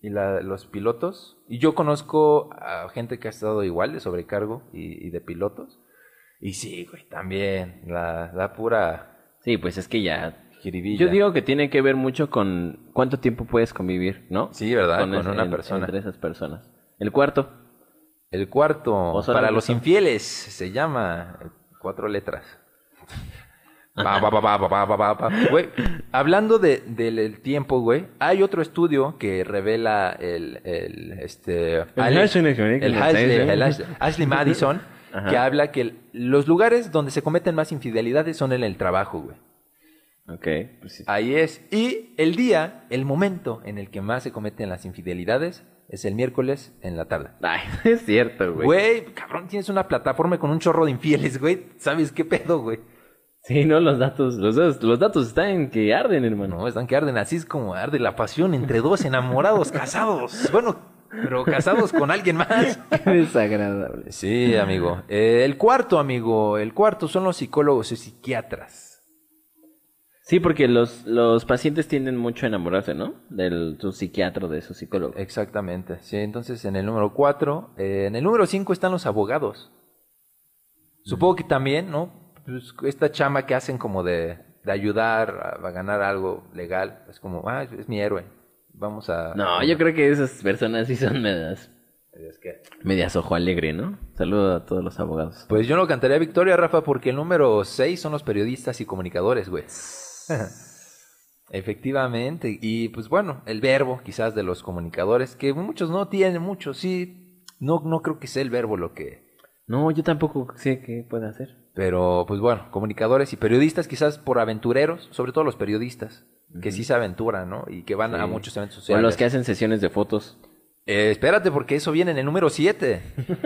y la- los pilotos. Y yo conozco a gente que ha estado igual de sobrecargo y, y de pilotos. Y sí, güey, también, la, la pura Sí, pues es que ya... Yo digo que tiene que ver mucho con cuánto tiempo puedes convivir, ¿no? Sí, ¿verdad? Con ese- una en- persona. Entre esas personas. El cuarto. El cuarto, para los infieles, se llama cuatro letras. Hablando de, del tiempo, güey, hay otro estudio que revela el, el este, el, Ashley, Ashley Madison, *laughs* que habla que los lugares donde se cometen más infidelidades son en el trabajo, güey. Ok. Ahí es. Y el día, el momento en el que más se cometen las infidelidades es el miércoles en la tarde. Ay, *laughs* es cierto, güey. Güey, cabrón, tienes una plataforma con un chorro de infieles, güey. ¿Sabes qué pedo, güey? Sí, no, los datos, los, datos- los datos están que arden, hermano. No, están que arden. Así es como arde la pasión entre dos enamorados casados. Bueno, pero casados con alguien más. *laughs* Qué desagradable. Sí, amigo. Eh, el cuarto, amigo. El cuarto son los psicólogos y psiquiatras. Sí, porque los, los pacientes tienden mucho a enamorarse, ¿no? Del su psiquiatra, de su psicólogo. Exactamente. Sí, entonces en el número cuatro. eh, en el número cinco están los abogados. Supongo que también, ¿no? Pues, esta chama que hacen como de, de ayudar a, a ganar algo legal. Es como, ah, es mi héroe. Vamos a... No, yo creo que esas personas sí son medias, Es que- medias ojo alegre, ¿no? Saludo a todos los abogados. Pues yo no cantaría victoria, Rafa, porque el número 6 son los periodistas y comunicadores, güey. *laughs* Efectivamente. Y pues bueno, el verbo quizás de los comunicadores, que muchos no tienen mucho, sí. No, no creo que sea el verbo lo que... No, yo tampoco sé qué puede hacer. Pero pues bueno, comunicadores y periodistas quizás por aventureros, sobre todo los periodistas, que sí se aventuran, ¿no? Y que van a muchos eventos O sociales. los que hacen sesiones de fotos. Eh, espérate, porque eso viene en el número 7.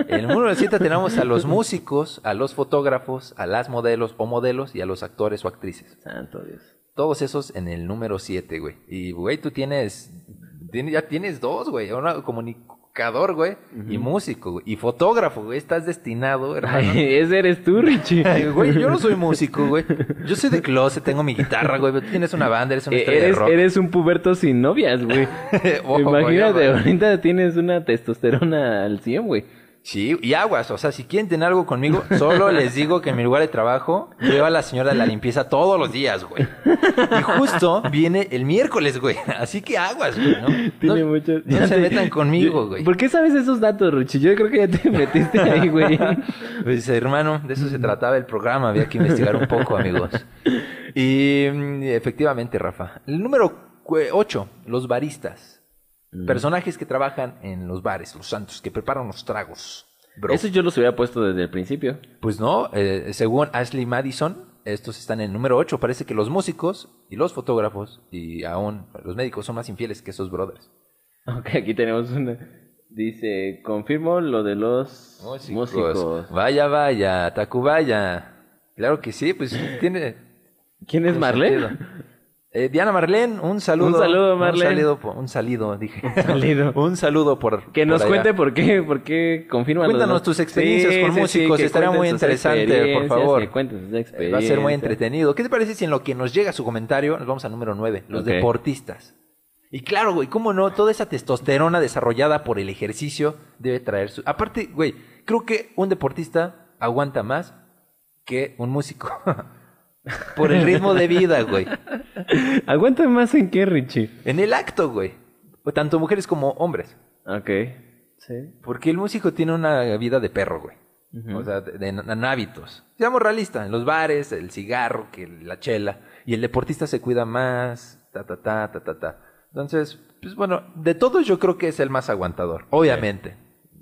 En el número 7 tenemos a los músicos, a los fotógrafos, a las modelos o modelos y a los actores o actrices. Santo Dios. Todos esos en el número 7, güey. Y, güey, tú tienes, tienes- ya tienes dos, güey. Un comunicador, güey, y músico, güey. Y fotógrafo, güey. Estás destinado, *laughs* hermano. Ay, ese eres tú, Richie. *laughs* Ay, güey, yo no soy músico, güey. Yo soy de *laughs* closet, tengo mi guitarra, güey. tú Tienes una banda, eres una Eh, estrella eres, de rock. eres un puberto sin novias, güey. Ojo, Imagínate, güey, ahorita tienes una testosterona al 100, güey. Sí, y aguas, o sea, si quieren tener algo conmigo, solo *laughs* les digo que en mi lugar de trabajo veo a la señora de la limpieza todos los días, güey. Y justo viene el miércoles, güey. Así que aguas, güey, ¿no? Tiene no, mucho... no se metan conmigo, Yo- güey. ¿Por qué sabes esos datos, Richie? Yo creo que ya te *laughs* metiste ahí, güey. Pues hermano, de eso se trataba el programa, había que investigar un poco, amigos. Y mm, efectivamente, Rafa. El número 8, los baristas. Personajes que trabajan en los bares, los santos, que preparan los tragos. Bro. Eso yo los hubiera puesto desde el principio. Pues no, eh, según Ashley Madison, estos están en el número 8. Parece que los músicos y los fotógrafos y aún los médicos son más infieles que esos brothers. Ok, aquí tenemos una... Dice, confirmo lo de los músicos. Vaya, vaya, Tacubaya. Claro que sí, pues tiene... ¿Quién es Marlene? Eh, Diana Marlene, un saludo. Un saludo, Marlene. Un saludo, por- un salido, dije. Un salido. *laughs* un saludo por. Que nos por cuente por qué, por qué de Cuéntanos tus experiencias con músicos, estaría cuenten muy interesante, por favor. que cuenten sus Eh, Va a ser muy entretenido. ¿Qué te parece si en lo que nos llega su comentario nos vamos al número 9? Los deportistas. Y claro, güey, cómo no, toda esa testosterona desarrollada por el ejercicio debe traer su... Aparte, güey, creo que un deportista aguanta más que un músico. *laughs* por el ritmo de vida, güey. ¿Aguanta más en qué, Richie? En el acto, güey. Tanto mujeres como hombres. Ok. Sí. Porque el músico tiene una vida de perro, güey. O sea, de, de- en hábitos. Seamos realistas, en los bares, el cigarro, que la chela. Y el deportista se cuida más, ta, ta, ta, ta, ta, ta. Entonces, pues bueno, de todos yo creo que es el más aguantador, obviamente.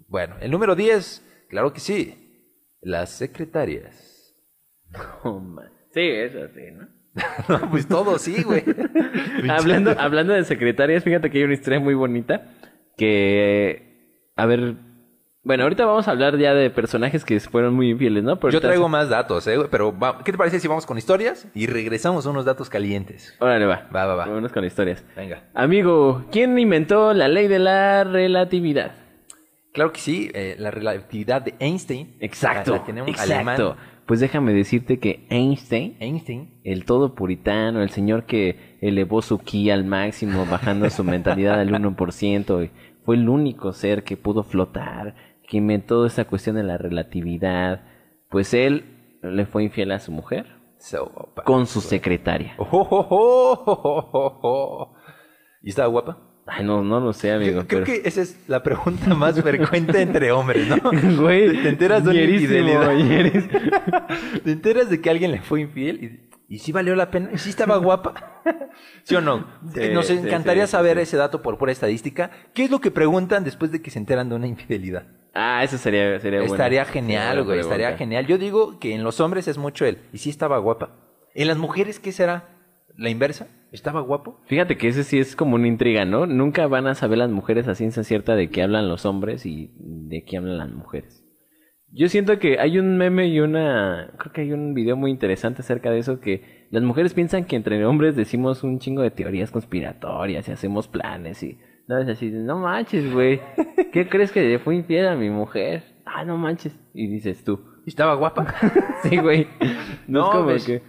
Bueno, el número 10, claro que sí. Las secretarias. *laughs* Oh, man. Sí, eso sí, ¿no? *laughs* No, pues todo sí, güey. hablando, hablando de secretarias, fíjate que hay una historia muy bonita que, a ver, bueno, ahorita vamos a hablar ya de personajes que fueron muy infieles, ¿no? Pero Yo traigo más datos, ¿eh? güey? Pero, va- ¿qué te parece si vamos con historias y regresamos a unos datos calientes? Órale, va. Va, va, va. Vámonos con historias. Venga. Amigo, ¿quién inventó la ley de la relatividad? Claro que sí, eh, la relatividad de Einstein. Exacto, La, la tenemos exacto. alemán. Pues déjame decirte que Einstein, Einstein. el todo puritano, el señor que elevó su ki al máximo, bajando su mentalidad al 1%, y fue el único ser que pudo flotar, que inventó esta cuestión de la relatividad, pues él le fue infiel a su mujer So, con su secretaria. Oh, oh, oh. ¿Y estaba guapa? Ay, no, no lo sé, amigo. Creo pero... que esa es la pregunta más frecuente entre hombres, ¿no? *laughs* Güey, Te- te enteras de una infidelidad. *laughs* Te enteras de que alguien le fue infiel y, y sí valió la pena, y sí estaba guapa. *laughs* ¿Sí o no? Sí, Nos encantaría sí, saber ese dato por pura estadística. ¿Qué es lo que preguntan después de que se enteran de una infidelidad? Ah, eso sería, sería bueno. Estaría genial, güey, estaría genial. Yo digo que en los hombres es mucho el, y sí estaba guapa. En las mujeres, ¿qué será? ¿La inversa? ¿Estaba guapo? Fíjate que ese sí es como una intriga, ¿no? Nunca van a saber las mujeres a ciencia cierta de qué hablan los hombres y de qué hablan las mujeres. Yo siento que hay un meme y una... Creo que hay un video muy interesante acerca de eso que las mujeres piensan que entre hombres decimos un chingo de teorías conspiratorias y hacemos planes y... No, es así, no manches, güey. ¿Qué crees que le fue infiel a mi mujer? Ah, no manches. Y dices tú. ¿Estaba guapa? *laughs* Sí, güey. No, No, es como ves. que...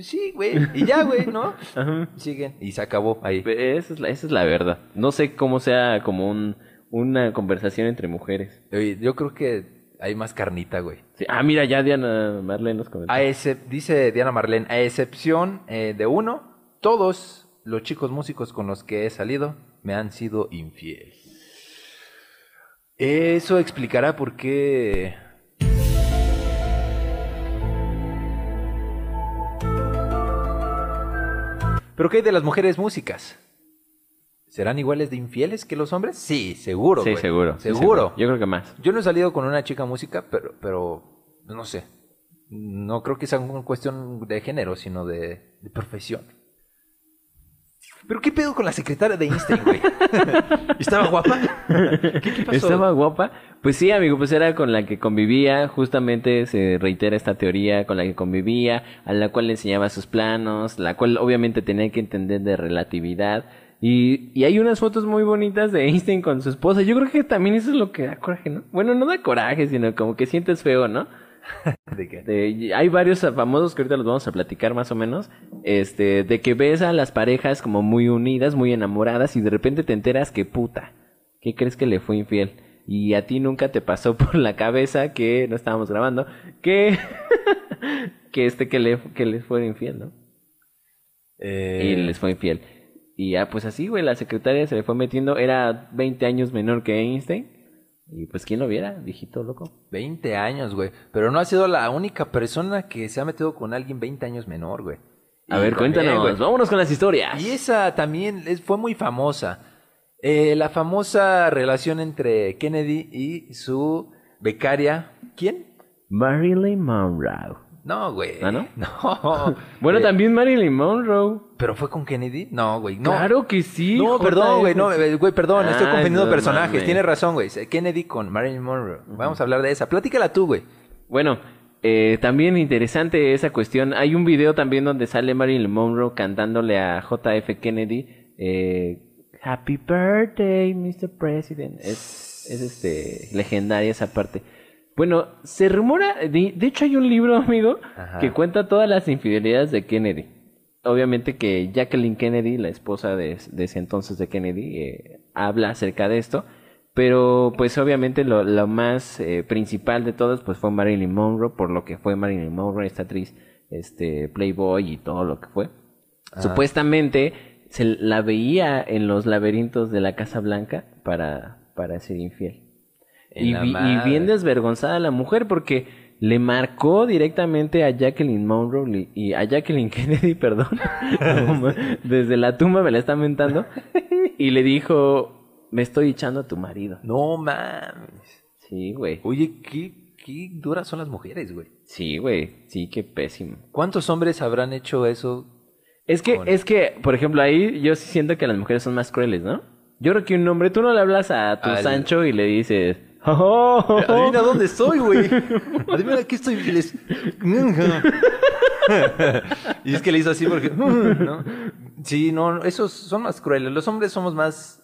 sí, güey. Y ya, güey, ¿no? *laughs* Ajá. Siguen. Y se acabó ahí. Esa es, la, esa es la verdad. No sé cómo sea como un, una conversación entre mujeres. Oye, yo creo que hay más carnita, güey. Sí. Ah, mira, ya Diana Marlene nos comentó. A excep- dice Diana Marlene, a excepción eh, de uno, todos los chicos músicos con los que he salido me han sido infiel. Eso explicará por qué... ¿Pero qué hay de las mujeres músicas? ¿Serán iguales de infieles que los hombres? Sí, seguro. sí, güey. seguro. sí, Seguro. Yo creo que más. Yo no he salido con una chica música, pero, pero no sé. No creo que sea una cuestión de género, sino de, de profesión. ¿Pero qué pedo con la secretaria de Einstein, güey? *laughs* ¿Estaba guapa? ¿Qué, pasó? ¿Estaba guapa? Pues sí, amigo, pues era con la que convivía, justamente se reitera esta teoría, con la que convivía, a la cual le enseñaba sus planos, la cual obviamente tenía que entender de relatividad. Y, y hay unas fotos muy bonitas de Einstein con su esposa. Yo creo que también eso es lo que da coraje, ¿no? Bueno, no da coraje, sino como que sientes feo, ¿no? *laughs* ¿De qué? De- hay varios famosos que ahorita los vamos a platicar más o menos, este, de que ves a las parejas como muy unidas, muy enamoradas y de repente te enteras que puta, ¿qué crees que le fue infiel? Y a ti nunca te pasó *laughs* por la cabeza que no estábamos grabando, que *laughs* que este que le que les fue infiel, ¿no? Eh, Y les fue infiel. Y ya pues así, güey, la secretaria se le fue metiendo, era 20 años menor que Einstein. Y pues quién lo viera, viejito loco. 20 años, güey. Pero no ha sido la única persona que se ha metido con alguien 20 años menor, güey. A Y ver, también, cuéntanos, güey, vámonos con las historias. Y esa también es- fue muy famosa. Eh, la famosa relación entre Kennedy y su becaria. ¿Quién? Marilyn Monroe. No, güey. ¿Ah, no? *laughs* No. *laughs* Bueno, Eh, también Marilyn Monroe. ¿Pero fue con Kennedy? No, güey. No. Claro que sí. No, perdón, güey. No, eh, güey, perdón. Estoy Ay, confundiendo no personajes. mames. Tienes razón, güey. Kennedy con Marilyn Monroe. Vamos a hablar de esa. Platícala tú, güey. Bueno, eh, también interesante esa cuestión. Hay un video también donde sale Marilyn Monroe cantándole a JF Kennedy. eh, Happy birthday, Mr. President. Es, es este legendaria esa parte. Bueno, se rumora, de, de hecho hay un libro, *laughs* amigo, Ajá. que cuenta todas las infidelidades de Kennedy. Obviamente que Jacqueline Kennedy, la esposa de, de ese entonces de Kennedy, eh, habla acerca de esto. Pero pues obviamente lo, lo más eh, principal de todos pues fue Marilyn Monroe, por lo que fue Marilyn Monroe, esta actriz, este Playboy y todo lo que fue. Supuestamente se la veía en los laberintos de la Casa Blanca para, para ser infiel. Y, vi- bien desvergonzada la mujer porque le marcó directamente a Jacqueline Monroe y a Jacqueline *laughs* Kennedy, perdón, desde la tumba me la está mentando y le dijo, me estoy echando a tu marido. No mames. Sí, güey. Oye, qué, qué duras son las mujeres, güey. Sí, güey. Sí, qué pésimo. ¿Cuántos hombres habrán hecho eso? Es que, Con- es que, por ejemplo, ahí yo sí siento que las mujeres son más crueles, ¿no? Yo creo que un hombre, tú no le hablas a tu Al- Sancho y le dices, "Oh, oh, oh". Adivina dónde estoy, güey. *laughs* Adivina aquí estoy. y les- *laughs* y es que le hizo así porque. ¿no? Sí, no, esos son más crueles. Los hombres somos más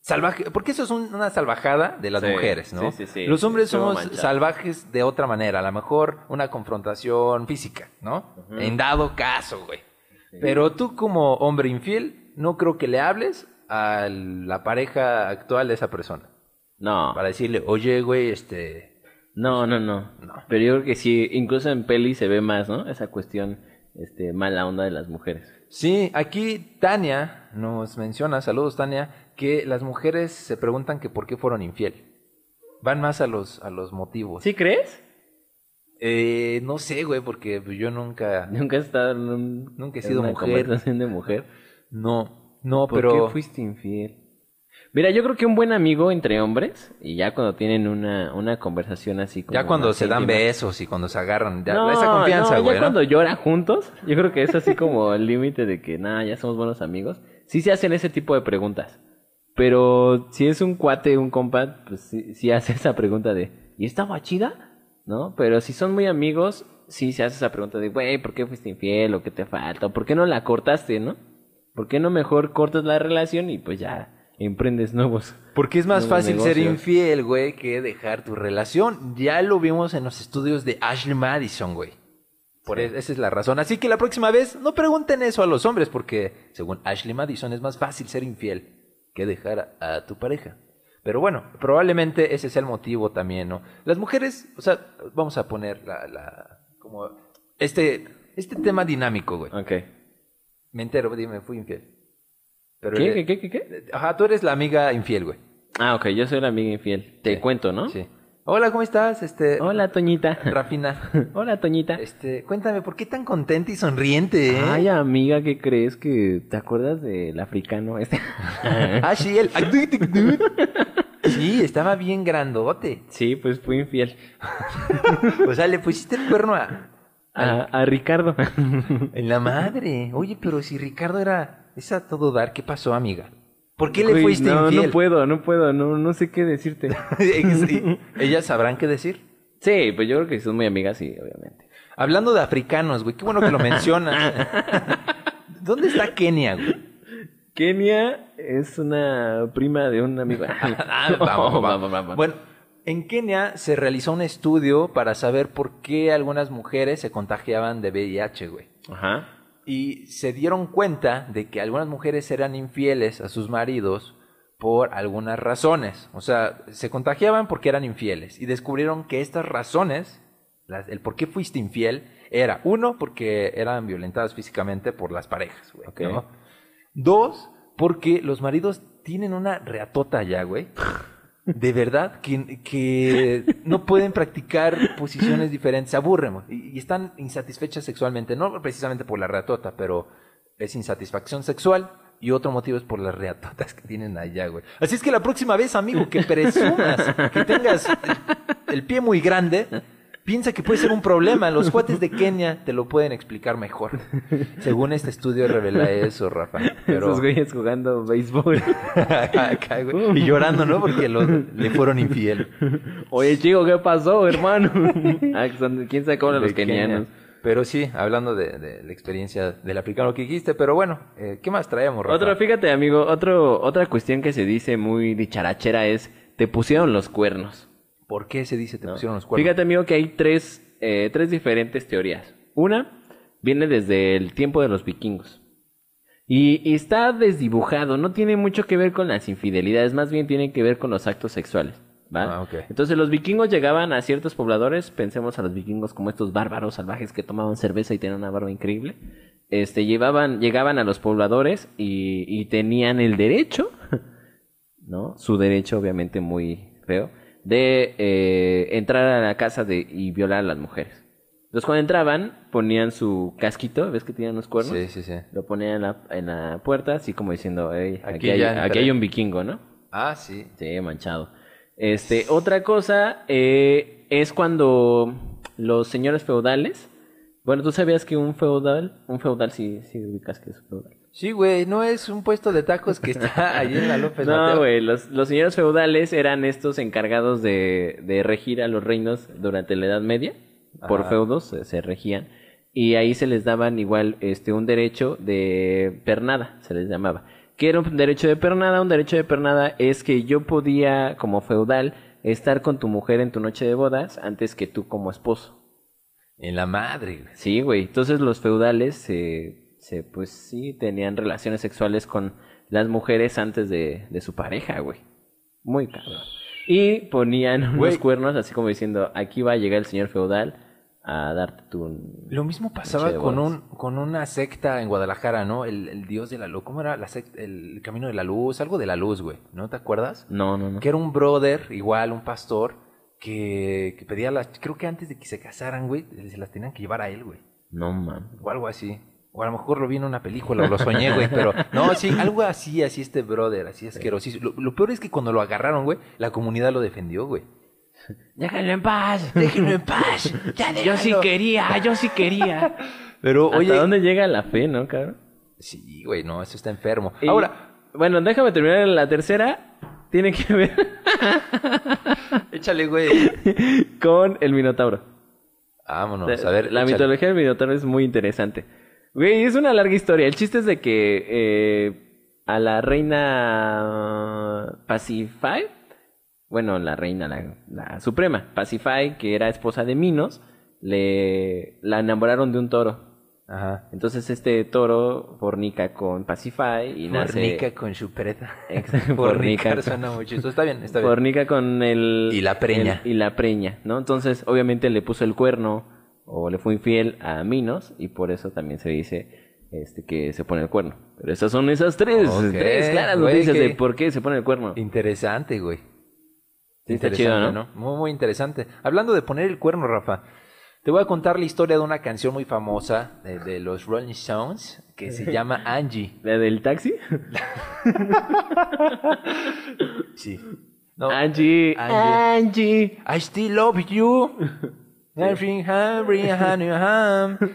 salvaje, porque eso es un- una salvajada de las Sí, mujeres, ¿no? sí, sí, sí. Los hombres somos manchado. salvajes de otra manera, a lo mejor una confrontación física, ¿no? En dado caso, güey. Pero tú como hombre infiel, no creo que le hables a la pareja actual de esa persona. No, Para decirle, oye, güey, este... no, no, no, No. Pero yo creo que sí, incluso en peli se ve más, ¿no? Esa cuestión, este, mala onda de las mujeres. Sí, aquí Tania nos menciona, saludos Tania, que las mujeres se preguntan que por qué fueron infiel. Van más a los, a los motivos. ¿Sí crees? Eh, no sé, güey, porque pues, yo nunca... Nunca he estado en un... Nunca he en sido una mujer. conversación de mujer. No, no, ¿Por pero... qué fuiste infiel? Mira, yo creo que un buen amigo entre hombres, y ya cuando tienen una, una conversación así como Ya cuando se dan íntima. besos y cuando se agarran, ya, No, esa confianza, no, güey, ya ¿no? cuando lloran juntos, yo creo que es así como el límite de que, nada, ya somos buenos amigos. Sí se hacen ese tipo de preguntas. Pero si es un cuate, un compa, pues sí, sí hace esa pregunta de, ¿y estaba chida? ¿No? Pero si son muy amigos, sí se hace esa pregunta de, güey, ¿por qué fuiste infiel? ¿O qué te falta? ¿O por qué no la cortaste, no? ¿Por qué no mejor cortas la relación y pues ya emprendes nuevos? Porque es más fácil ser infiel, güey, que dejar tu relación. Ya lo vimos en los estudios de Ashley Madison, güey. Por Sí. es- esa es la razón. Así que la próxima vez no pregunten eso a los hombres, porque según Ashley Madison es más fácil ser infiel que dejar a, a tu pareja. Pero bueno, probablemente ese sea el motivo también, ¿no? Las mujeres, o sea, vamos a poner la, la como este, este tema dinámico, güey. Ok. Me entero, dime, fui infiel. Pero ¿Qué, eres- qué, qué, qué, qué? Ajá, tú eres la amiga infiel, güey. Ah, ok, yo soy la amiga infiel. Te Sí. cuento, ¿no? Sí. Hola, ¿cómo estás? Este, Hola, Toñita. Rafina. *laughs* Hola, Toñita. Este, cuéntame, ¿por qué tan contenta y sonriente, eh? Ay, amiga, ¿qué crees que te acuerdas del africano este? *laughs* ah, sí, el... *laughs* Sí, estaba bien grandote. sí, pues fui infiel. O sea, le pusiste el cuerno a... A, a Ricardo. *laughs* En la madre. Oye, pero si Ricardo era... Es a todo dar, ¿qué pasó, amiga? ¿Por qué le fuiste no, infiel? No puedo, no puedo, no, no sé qué decirte. *laughs* Ellas sabrán qué decir. Sí, pues yo creo que son muy amigas, sí, obviamente. Hablando de africanos, güey, qué bueno que lo mencionas. *laughs* ¿Dónde está Kenia, güey? Kenia es una prima de un amigo. Ah, vamos, vamos, vamos. Bueno, en Kenia se realizó un estudio para saber por qué algunas mujeres se contagiaban de VIH, güey. Ajá. Y se dieron cuenta de que algunas mujeres eran infieles a sus maridos por algunas razones. O sea, se contagiaban porque eran infieles. Y descubrieron que estas razones, las- el por qué fuiste infiel, era uno, porque eran violentadas físicamente por las parejas, güey. Ok. ¿no? Dos, porque los maridos tienen una reatota ya, güey. *laughs* De verdad, que, que no pueden practicar posiciones diferentes, se aburren y, están insatisfechas sexualmente, no precisamente por la reatota, pero es insatisfacción sexual y otro motivo es por las reatotas que tienen allá, güey. Así es que la próxima vez, amigo, que presumas que tengas el pie muy grande, piensa que puede ser un problema. Los cuates de Kenia te lo pueden explicar mejor. *laughs* Según este estudio revela eso, Rafa. Pero... Esos güeyes jugando béisbol. *laughs* Y llorando, ¿no? Porque lo- le fueron infiel. Oye, chico, ¿qué pasó, hermano? *laughs* ah, ¿Quién sabe cómo los Kenia. kenianos? Pero sí, hablando de, de la experiencia del africano que dijiste, pero bueno, eh, ¿qué más traemos, Rafa? Otro, fíjate, amigo, otro, otra cuestión que se dice muy dicharachera es, te pusieron los cuernos. ¿Por qué se dice te ¿no? pusieron los cuernos? Fíjate, amigo, que hay tres, eh, tres diferentes teorías. Una viene desde el tiempo de los vikingos. Y, y está desdibujado, no tiene mucho que ver con las infidelidades, más bien tiene que ver con los actos sexuales. ¿va? Ah. Entonces los vikingos llegaban a ciertos pobladores, pensemos a los vikingos como estos bárbaros salvajes que tomaban cerveza y tenían una barba increíble. Este, llevaban, llegaban a los pobladores y, y tenían el derecho, *laughs* ¿no? Su derecho obviamente muy feo, de eh, entrar a la casa de, y violar a las mujeres. Entonces cuando entraban ponían su casquito, ¿ves que tenían los cuernos? Sí, sí, sí. Lo ponían en la, en la puerta, así como diciendo, "Ey, aquí, Aquí hay, aquí entré". hay un vikingo, ¿no? Ah, sí. Sí, manchado. Este, otra cosa eh, es cuando los señores feudales, bueno, tú sabías que un feudal, un feudal sí, sí ubicas que es un feudal. Sí, güey, no es un puesto de tacos que está *laughs* ahí en la López No, güey, los, los señores feudales eran estos encargados de, de regir a los reinos durante la Edad Media, por feudos se, se regían, y ahí se les daban igual este un derecho de pernada, se les llamaba. ¿Qué era un derecho de pernada? Un derecho de pernada es que yo podía, como feudal, estar con tu mujer en tu noche de bodas antes que tú como esposo. En la madre, güey. Sí, güey. Entonces los feudales se, se, pues sí, tenían relaciones sexuales con las mujeres antes de, de su pareja, güey. Muy cabrón. Y ponían unos Güey. cuernos así como diciendo, aquí va a llegar el señor feudal a darte tu... Lo mismo pasaba con, un, con una secta en Guadalajara, ¿no? El, el dios de la luz. ¿Cómo era la secta? El camino de la luz, algo de la luz, güey. ¿No te acuerdas? No, no, no. Que era un brother, igual, un pastor, que, que pedía las. Creo que antes de que se casaran, güey, se las tenían que llevar a él, güey. No, man. O algo así. O a lo mejor lo vi en una película o lo soñé, güey, pero *laughs* no, sí, algo así, así este brother, así asquerosísimo. Lo, lo peor es que cuando lo agarraron, güey, la comunidad lo defendió, güey. Déjalo en paz. Déjenlo en paz. *laughs* Ya Yo sí quería, yo sí quería. *laughs* Pero, ¿Hasta oye. dónde llega la fe, no, cabrón? Sí, güey, no, eso está enfermo. Y- Ahora, Bueno, déjame terminar la tercera. Tiene que ver échale, güey. con el Minotauro. Vámonos, a ver. la échale. mitología del Minotauro es muy interesante. Güey, es una larga historia. El chiste es de que eh, a la reina Pacify, bueno, la reina, la, la suprema, Pacify, que era esposa de Minos, le la enamoraron de un toro. Ajá. Entonces este toro fornica con Pacify y nace... Fornica con su preta. Exacto, *laughs* fornica. suena mucho. Esto está bien, está bien. Fornica con el... Y la preña. el- y la preña, ¿no? Entonces, obviamente le puso el cuerno o le fue infiel a Minos y por eso también se dice este que se pone el cuerno. Pero esas son esas tres, tres claras güey, noticias que- de por qué se pone el cuerno. Interesante, güey. Sí, está Interesante, chido, ¿no? Muy, muy interesante. Hablando de poner el cuerno, Rafa, te voy a contar la historia de una canción muy famosa de, de los Rolling Stones que se llama *laughs* Angie. ¿La del taxi? *laughs* Sí. No, Angie, Angie. Angie, I still love you.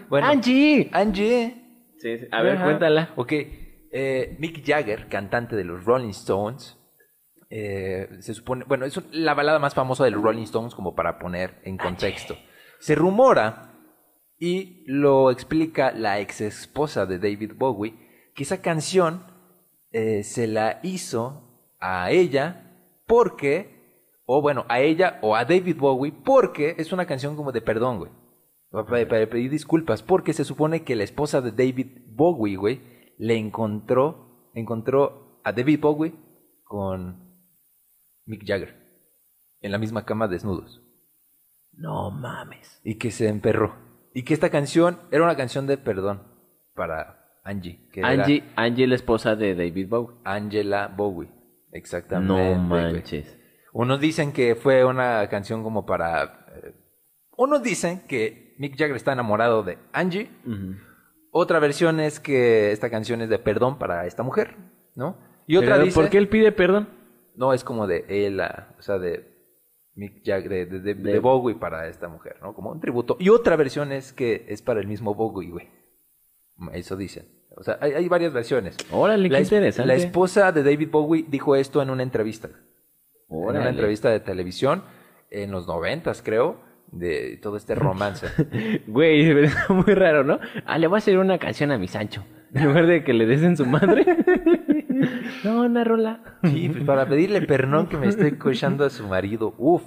Bueno, Angie. Angie. Sí, sí. A ver, Ajá. cuéntala. Ok. eh, Mick Jagger, cantante de los Rolling Stones, eh, se supone, bueno, es la balada más famosa de los Rolling Stones como para poner en contexto. Se rumora y lo explica la ex esposa de David Bowie que esa canción eh, se la hizo a ella porque, o bueno, a ella o a David Bowie porque es una canción como de perdón, güey. Para, para pedir disculpas, porque se supone que la esposa de David Bowie, güey, le encontró, encontró a David Bowie con Mick Jagger en la misma cama desnudos. No mames. Y que se emperró. Y que esta canción era una canción de perdón para Angie. Que era Angie, Angie, la esposa de David Bowie. Angela Bowie. Exactamente. No manches. Unos dicen que fue una canción como para... eh, unos dicen que Mick Jagger está enamorado de Angie. Otra versión es que esta canción es de perdón para esta mujer, ¿no? Y otra Pero, dice... ¿Por qué él pide perdón? No, es como de él, ah, o sea, de Mick Jagger, de, de- de- De- de Bowie para esta mujer, ¿no? Como un tributo. Y otra versión es que es para el mismo Bowie, güey. Eso dicen. O sea, hay, hay varias versiones. Órale, qué es- interesante. la esposa de David Bowie dijo esto en una entrevista. En una entrevista de televisión en los noventas, creo, de todo este romance. *laughs* Güey, *laughs* es muy raro, ¿no? Ah, le voy a hacer una canción a mi Sancho. En lugar de que le des en su madre. *laughs* no, una rola. Sí, pues para pedirle perdón que me esté cochando a su marido. Uf,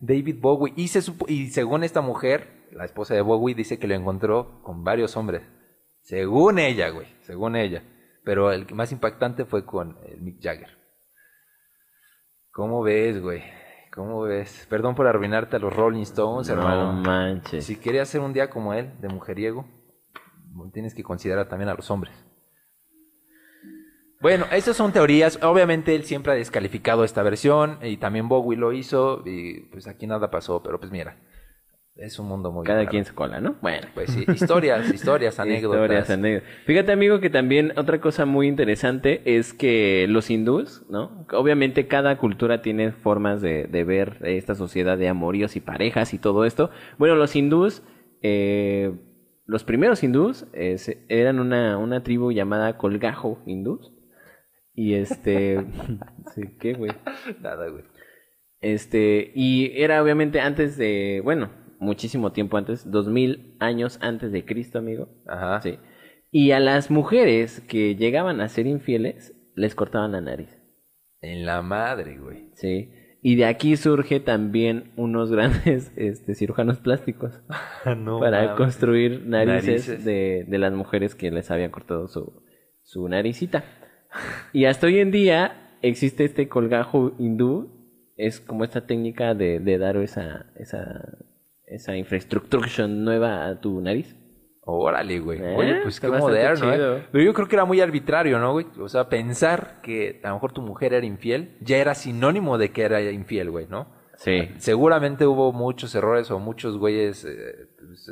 David Bowie. Y, se supo- y según esta mujer, la esposa de Bowie, dice que lo encontró con varios hombres. Según ella, güey. Según ella. Pero el más impactante fue con el Mick Jagger. ¿Cómo ves, güey? ¿Cómo ves? Perdón por arruinarte a los Rolling Stones, No hermano. manches. Si querías hacer un día como él, de mujeriego, tienes que considerar también a los hombres. Bueno, esas son teorías. Obviamente él siempre ha descalificado esta versión y también Bowie lo hizo y pues aquí nada pasó, pero pues mira, es un mundo muy Cada raro. quien su cola, ¿no? Bueno. Pues sí, historias, *laughs* historias, anécdotas. Historias, anécdotas. Fíjate, amigo, que también otra cosa muy interesante es que los hindús, ¿no? Obviamente cada cultura tiene formas de, de ver esta sociedad de amoríos y parejas y todo esto. Bueno, los hindús, eh, los primeros hindús eh, se- eran una, una tribu llamada Colgajo hindús. Y este... *laughs* ¿Qué, güey? Nada, güey. Este, y era obviamente antes de, bueno, muchísimo tiempo antes, dos mil años antes de Cristo, amigo. Ajá. Sí. Y a las mujeres que llegaban a ser infieles, les cortaban la nariz. En la madre, güey. Sí. Y de aquí surge también unos *laughs* grandes este, cirujanos plásticos *laughs* no para mames. construir narices, Narices. De, de las mujeres que les habían cortado su, su naricita. *laughs* Y hasta hoy en día existe este colgajo hindú. Es como esta técnica de, de dar esa, esa, esa infraestructura nueva a tu nariz. Órale, güey. Eh, Oye, pues qué moderno. ¿eh? Pero yo creo que era muy arbitrario, ¿no, güey? O sea, pensar que a lo mejor tu mujer era infiel ya era sinónimo de que era infiel, güey, ¿no? Sí. Seguramente hubo muchos errores o muchos güeyes eh, pues,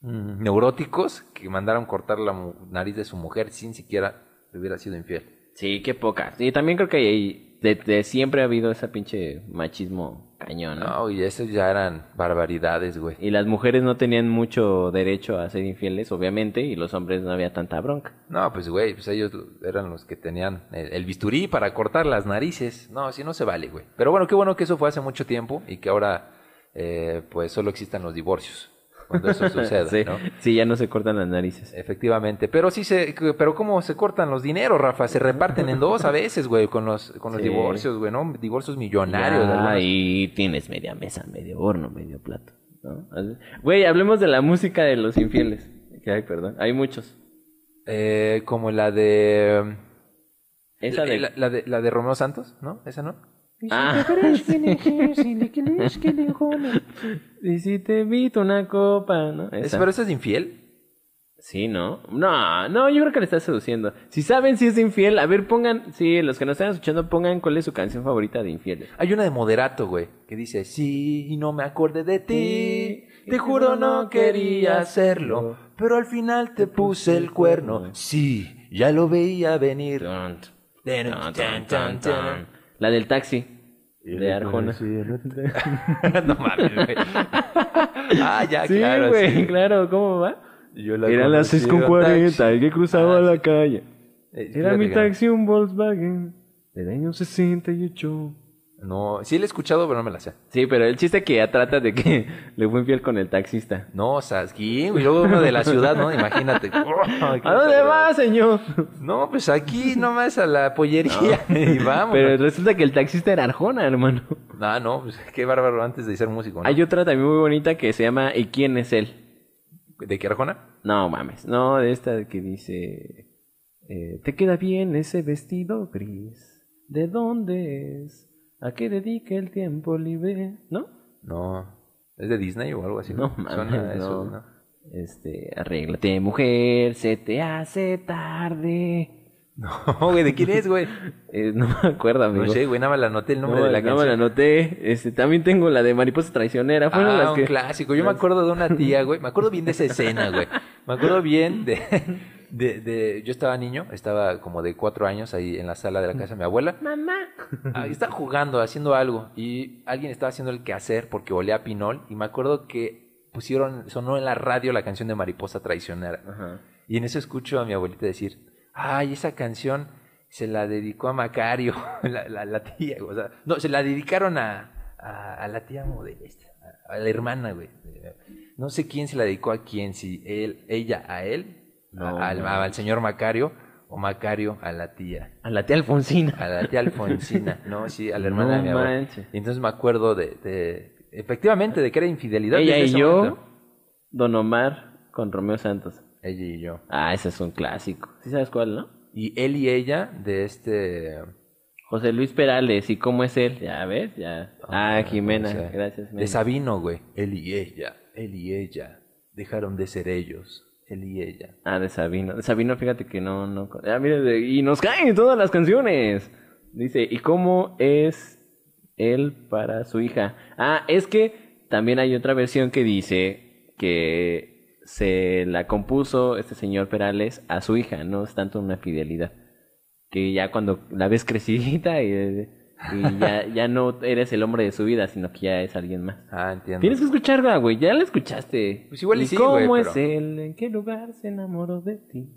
mm, neuróticos que mandaron cortar la nariz de su mujer sin siquiera hubiera sido infiel. Sí, qué pocas. Y también creo que hay- de, de siempre ha habido ese pinche machismo cañón, ¿no? No, y eso ya eran barbaridades, güey. Y las mujeres no tenían mucho derecho a ser infieles, obviamente, y los hombres no había tanta bronca. No, pues güey, pues ellos eran los que tenían el, el bisturí para cortar las narices. No, si no se vale, güey. Pero bueno, qué bueno que eso fue hace mucho tiempo y que ahora eh, pues solo existan los divorcios cuando eso suceda, sí, ¿no? sí, ya no se cortan las narices. Efectivamente, pero sí se, pero cómo se cortan los dineros, Rafa, se reparten en dos a veces, güey, con los con los Sí. divorcios, güey, ¿no? Divorcios millonarios. Ah, y tienes media mesa, medio horno, medio plato. ¿no? Güey, hablemos de la música de los infieles. Que hay, perdón. Hay muchos. Eh, como la de Esa de... la, la de la de Romeo Santos, ¿no? Esa no. Ah. *laughs* y si te invito una copa, ¿no? Es- Esa. pero esa es de infiel. Sí, ¿no? No, no, yo creo que le estás seduciendo. Si saben si es infiel, a ver, pongan, sí, los que nos están escuchando, pongan cuál es su canción favorita de infieles. Hay una de Moderato, güey, que dice, sí, y no me acordé de ti, te juro no quería hacerlo, pero al final te puse el cuerno, sí, ya lo veía venir. Tun, Tan, tun, La del taxi. De Arjona. *laughs* no mames, güey. ah, ya, Sí, claro. güey, sí. claro, ¿cómo va? Yo la Eran las conocí 6 con en 40 taxi. y que cruzaba Ah, la calle. Eh, Era mi taxi un Volkswagen del año 68. No, sí la he escuchado, pero no me la sé. Sí, pero el chiste que ya trata de que *laughs* le fue infiel con el taxista. No, Sasquín, y luego uno de la ciudad, ¿no? Imagínate. *laughs* ¿A dónde va, señor? No, pues aquí nomás a la pollería *laughs* y vamos. Pero resulta que el taxista era Arjona, hermano. No, no, pues qué bárbaro antes de ser músico, ¿no? Hay otra también muy bonita que se llama ¿Y quién es él? ¿De qué Arjona? No mames, no, de esta que dice eh, ¿Te queda bien ese vestido gris? ¿De dónde es? ¿A qué dedique el tiempo libre? ¿No? No. ¿Es de Disney o algo así? No Suena mames, eso, no. ¿no? Este, arréglate mujer, se te hace tarde. No, *laughs* güey, ¿de quién es, güey? *laughs* Eh, no me acuerdo, amigo. No sé, güey, nada más le anoté el nombre No, de la no me canción. la anoté. Este, también tengo la de Mariposa Traicionera. Fueron ah, las un que... clásico. Yo me acuerdo de una tía, güey. Me acuerdo bien de esa escena, güey. Me acuerdo bien de, de, de... Yo estaba niño, estaba como de cuatro años ahí en la sala de la casa de mi abuela. Mamá. Ahí estaba jugando, haciendo algo. Y alguien estaba haciendo el quehacer porque olía a pinol. Y me acuerdo que pusieron, sonó en la radio la canción de Mariposa Traicionera. Ajá. Y en eso escucho a mi abuelita decir, ay, esa canción se la dedicó a Macario, *laughs* la, la- la tía, o sea, no, se la dedicaron a, a, a la tía modesta, a, a la hermana, güey. No sé quién se la dedicó a quién, si él, ella a él, No, al, no. al señor Macario, o Macario a la tía. A la tía Alfonsina. A la tía Alfonsina, *laughs* no, sí, a la hermana No de mi abuela. Y entonces me acuerdo de, de- efectivamente, de que era infidelidad. Ella y yo, momento. Don Omar con Romeo Santos. Ella y yo. Ah, ese es un clásico. ¿Sí sabes cuál, no? Y él y ella de este... José Luis Perales, ¿y cómo es él? Ya ves, ya. Ah, Jimena, o sea, gracias. De Jimena. Sabino, güey. Él y ella, él y ella. Dejaron de ser ellos, él y ella. Ah, de Sabino. De Sabino, fíjate que no, no. Ah, mire, y nos caen todas las canciones. Dice, ¿y cómo es él para su hija? Ah, es que también hay otra versión que dice que se la compuso este señor Perales a su hija, no es tanto una fidelidad. Que ya cuando la ves *laughs* crecidita y, y ya, ya no eres el hombre de su vida, sino que ya es alguien más. Ah, entiendo. Tienes que escucharla, güey, ya la escuchaste. Pues igual y sí, cómo güey, es pero- él? ¿En qué lugar se enamoró de ti?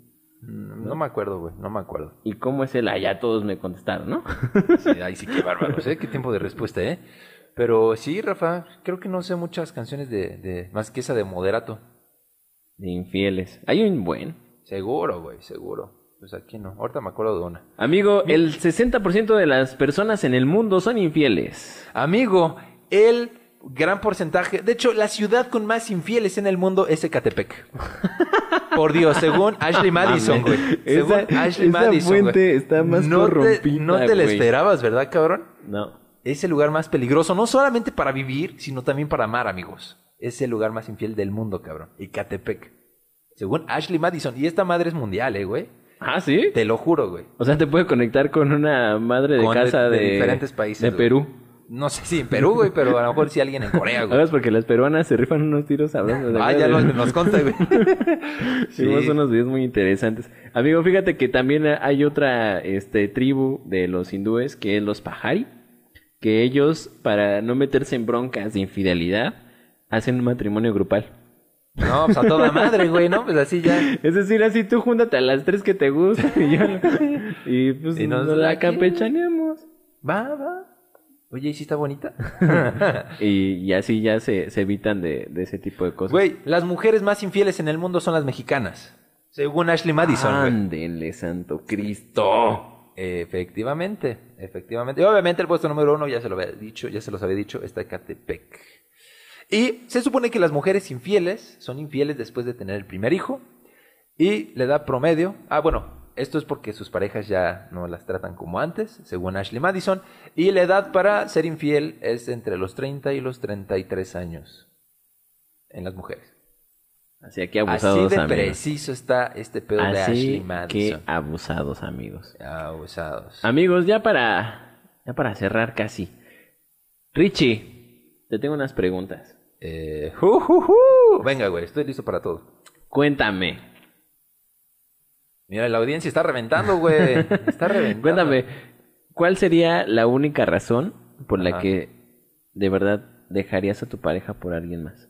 Mm, No me acuerdo, güey, no me acuerdo. ¿Y cómo es él? Ah, ya todos me contestaron, ¿no? *laughs* Sí, ay, sí, qué bárbaros, ¿eh? Qué tiempo de respuesta, ¿eh? Pero sí, Rafa, creo que no sé muchas canciones de, de más que esa de Moderato. De infieles. Hay un buen. Seguro, güey, seguro. Pues aquí no. Ahorita me acuerdo de una. Amigo, el 60% de las personas en el mundo son infieles. Amigo, el gran porcentaje. De hecho, la ciudad con más infieles en el mundo es Ecatepec. *laughs* Por Dios, según Ashley Madison, güey. Según Esa- Ashley esa Madison. güey. está más no te, no te la esperabas, ¿verdad, cabrón? No. Es el lugar más peligroso, no solamente para vivir, sino también para amar, amigos. Es el lugar más infiel del mundo, cabrón. Ecatepec. Según Ashley Madison. Y esta madre es mundial, eh, güey. Ah, ¿sí? Te lo juro, güey. O sea, te puede conectar con una madre de Con casa de de, diferentes países, De güey. Perú. No sé si en Perú, güey, pero a lo mejor sí alguien en Corea, güey. *laughs* ¿Sabes? Porque las peruanas se rifan unos tiros hablando de... Ah, ya nos, nos consta, güey. *laughs* Hicimos Sí. unos videos muy interesantes. Amigo, fíjate que también hay otra este, tribu de los hindúes que es los Pahari, que ellos, para no meterse en broncas de infidelidad, hacen un matrimonio grupal. No, pues a toda madre, güey, ¿no? Pues así ya. Es decir, así tú júntate a las tres que te gustan y yo... *laughs* Y pues Y nos nos la campechaneamos. Va, va. Oye, ¿y si está bonita? *laughs* Y, y así ya se, se evitan de, de ese tipo de cosas. Güey, las mujeres más infieles en el mundo son las mexicanas. Según Ashley Madison, güey. Ándenle, santo Cristo. Efectivamente, efectivamente. Y obviamente el puesto número uno, ya se lo había dicho, ya se los había dicho, está Ecatepec. Y se supone que las mujeres infieles son infieles después de tener el primer hijo. Y le da promedio. Ah, bueno, esto es porque sus parejas ya no las tratan como antes, según Ashley Madison. Y la edad para ser infiel es entre los 30 y los 33 años en las mujeres. Así que Así abusados, de amigos. preciso está este pedo de Ashley Así que Madison. abusados, amigos. Abusados. Amigos, ya para, ya para cerrar casi. Richie, te tengo unas preguntas. Eh. Venga, güey, estoy listo para todo. Cuéntame, Mira, la audiencia está reventando, güey. Está *laughs* reventando. cuéntame, ¿cuál sería la única razón por la que de verdad dejarías a tu pareja por alguien más?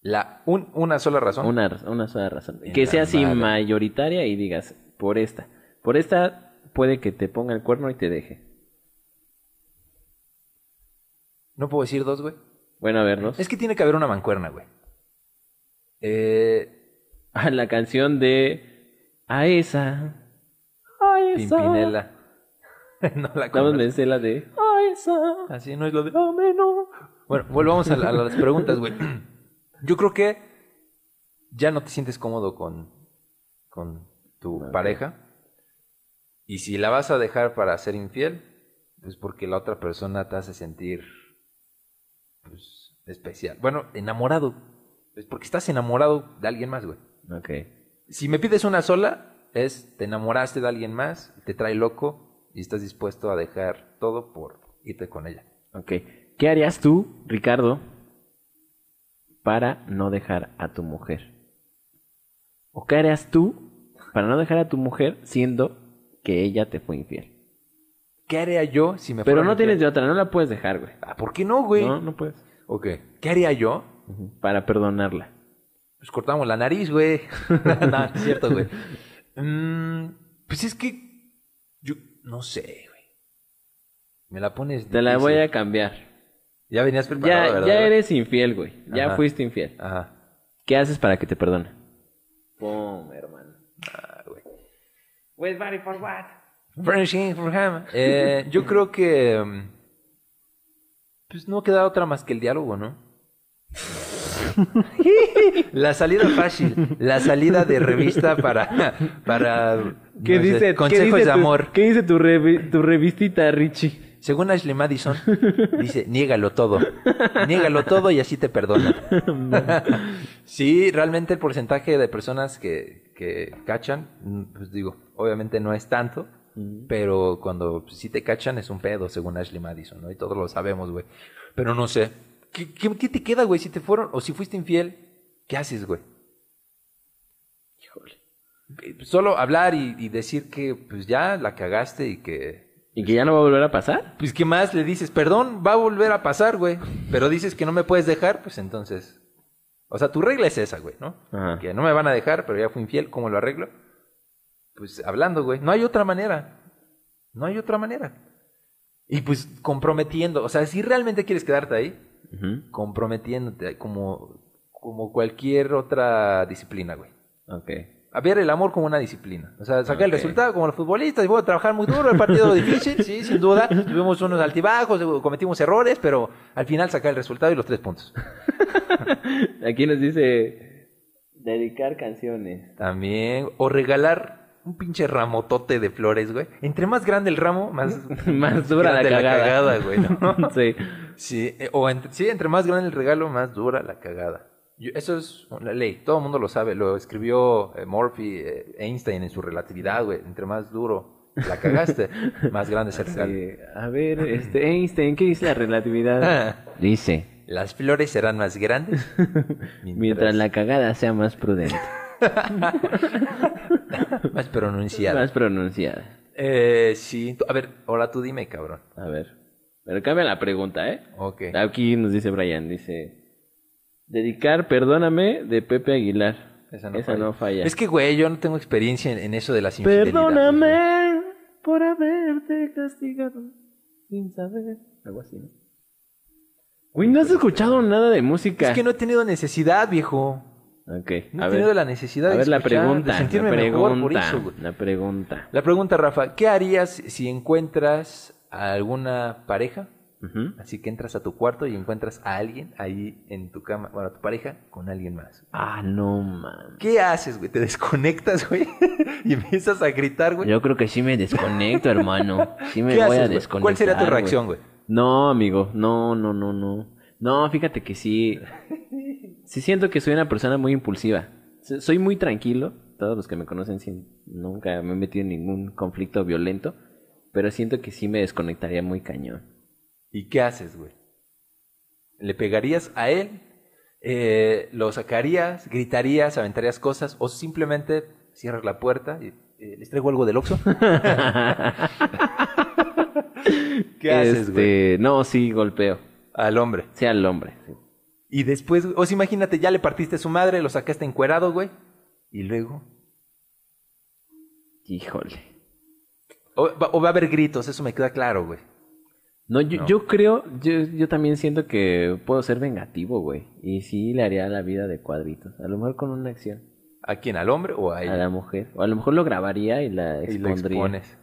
La, un- una sola razón. Una, una sola razón. En Que sea así mayoritaria y digas, por esta. Por esta puede que te ponga el cuerno y te deje. No puedo decir dos, güey. Bueno, a ver, ¿no? Es que tiene que haber una mancuerna, güey. Eh, *laughs* Ah, la canción de A esa. A esa. Pimpinela. *laughs* no la conozco. me sé la de A esa. Así no es lo de ameno. Bueno, volvamos a, la- a las preguntas, güey. *clears throat* Yo creo que ya no te sientes cómodo con, con tu pareja. Y si la vas a dejar para ser infiel, pues porque la otra persona te hace sentir pues, especial. Bueno, enamorado. Es porque estás enamorado de alguien más, güey. Ok. Si me pides una sola, es te enamoraste de alguien más, te trae loco y estás dispuesto a dejar todo por irte con ella. Ok. ¿Qué harías tú, Ricardo, para no dejar a tu mujer? ¿O qué harías tú para no dejar a tu mujer siendo que ella te fue infiel? ¿Qué haría yo si me Pero fuera no tienes de otra, no la puedes dejar, güey. Ah, ¿Por qué no, güey? No, no puedes. Ok. ¿Qué haría yo? Ujú. Para perdonarla. Pues cortamos la nariz, güey. *laughs* *laughs* no, no es cierto, güey. Mm, pues es que yo no sé, güey. Me la pones Te la difícil. voy a cambiar. Ya venías preparado, Ya, ¿verdad? ya eres infiel, güey. Ya Ajá. fuiste infiel. Ajá. ¿Qué haces para que te perdone? Pum, hermano. Ah, güey. Wait, buddy, for what? Friendship for him. Eh, yo creo que mm, pues no queda otra más que el diálogo, ¿no? la salida fácil, la salida de revista para para ¿Qué no sé, dice? consejos ¿qué dice de tu- amor. ¿Qué dice tu, revi- tu revistita, Richie? Según Ashley Madison, *laughs* dice, niégalo todo. Niégalo todo y así te perdonan. *laughs* sí, realmente el porcentaje de personas que, que cachan, mm, pues digo, obviamente no es tanto, pero cuando sí te cachan es un pedo, según Ashley Madison, ¿no? Y todos lo sabemos, güey. Pero no sé. ¿Qué, qué, qué te queda, güey? Si te fueron, o si fuiste infiel, ¿qué haces, güey? Híjole. Eh, Solo hablar y, y decir que, pues ya la cagaste y que ¿Y que ya no va a volver a pasar? pues, ¿qué más le dices? Perdón, va a volver a pasar, güey. Pero dices que no me puedes dejar, pues entonces. O sea, tu regla es esa, güey, ¿no? Ajá. Que no me van a dejar, pero ya fui infiel, ¿cómo lo arreglo? Pues hablando, güey. No hay otra manera. No hay otra manera. Y pues comprometiendo. O sea, si realmente quieres quedarte ahí, comprometiéndote como, como cualquier otra disciplina, güey. Ok. a ver el amor como una disciplina. O sea, sacar el resultado como los futbolistas. Y voy a trabajar muy duro, el partido *laughs* difícil, sí, sin duda. Tuvimos unos altibajos, cometimos errores, pero al final sacar el resultado y los tres puntos. *laughs* Aquí nos dice dedicar canciones. También, o regalar un pinche ramotote de flores, güey. Entre más grande el ramo, más, *laughs* Más dura la cagada. güey. ¿no? *laughs* sí. Sí, eh, o entre, sí, entre más grande el regalo, más dura la cagada. Yo- eso es una ley, todo el mundo lo sabe, lo escribió eh, Murphy, eh, Einstein en su relatividad, güey. Entre más duro la cagaste, *laughs* más grande es el regalo. Sí. A ver, este Einstein, ¿qué dice la relatividad? Ah, Dice, Las flores serán más grandes mientras la cagada sea más prudente, *laughs* más pronunciada. más pronunciada. Eh, sí, a ver, ahora tú dime, cabrón. A ver. Pero cambia la pregunta, ¿eh? Ok. Aquí nos dice Brian, dice... Dedicar, perdóname, de Pepe Aguilar. Esa no, Esa falla. no falla. Es que, güey, yo no tengo experiencia en, en eso de las infidelidades. Perdóname por haberte castigado sin saber. Algo así, ¿no? Güey, no has escuchado nada de música. Es que no he tenido necesidad, viejo. Ok, No a he ver. tenido la necesidad a de ver la escuchar, pregunta, de sentirme la mejor por pregunta, eso, güey. la pregunta. La pregunta, Rafa, ¿qué harías si encuentras a alguna pareja? Ujú. Así que entras a tu cuarto y encuentras a alguien ahí en tu cama, bueno, a tu pareja con alguien más. Ah, no, man. ¿Qué haces, güey? ¿Te desconectas, güey? *laughs* y empiezas a gritar, güey. Yo creo que sí me desconecto, hermano. Sí me ¿Qué voy a haces, güey? desconectar. ¿Cuál sería tu güey. reacción, güey? No, amigo, no, no, no, no. No, fíjate que sí. Sí siento que soy una persona muy impulsiva. So- Soy muy tranquilo. Todos los que me conocen sí, nunca me he metido en ningún conflicto violento. Pero siento que sí me desconectaría muy cañón. ¿Y qué haces, güey? ¿Le pegarías a él? Eh, ¿Lo sacarías? ¿Gritarías? ¿Aventarías cosas? ¿O simplemente cierras la puerta y eh, les traigo algo del Oxxo? *laughs* ¿Qué haces, güey? Este, No, sí, golpeo. Al hombre. Sea el hombre. sí. Y después, o sea, imagínate, ya le partiste a su madre, lo sacaste encuerado, güey. Y luego... Híjole. O, va- o va a haber gritos, eso me queda claro, güey. No, yo, No. yo creo, yo, yo también siento que puedo ser vengativo, güey. Y sí le haría la vida de cuadritos. A lo mejor con una acción. ¿A quién? ¿Al hombre o a A ella? la mujer. O a lo mejor lo grabaría y la Y lo expondría. expones.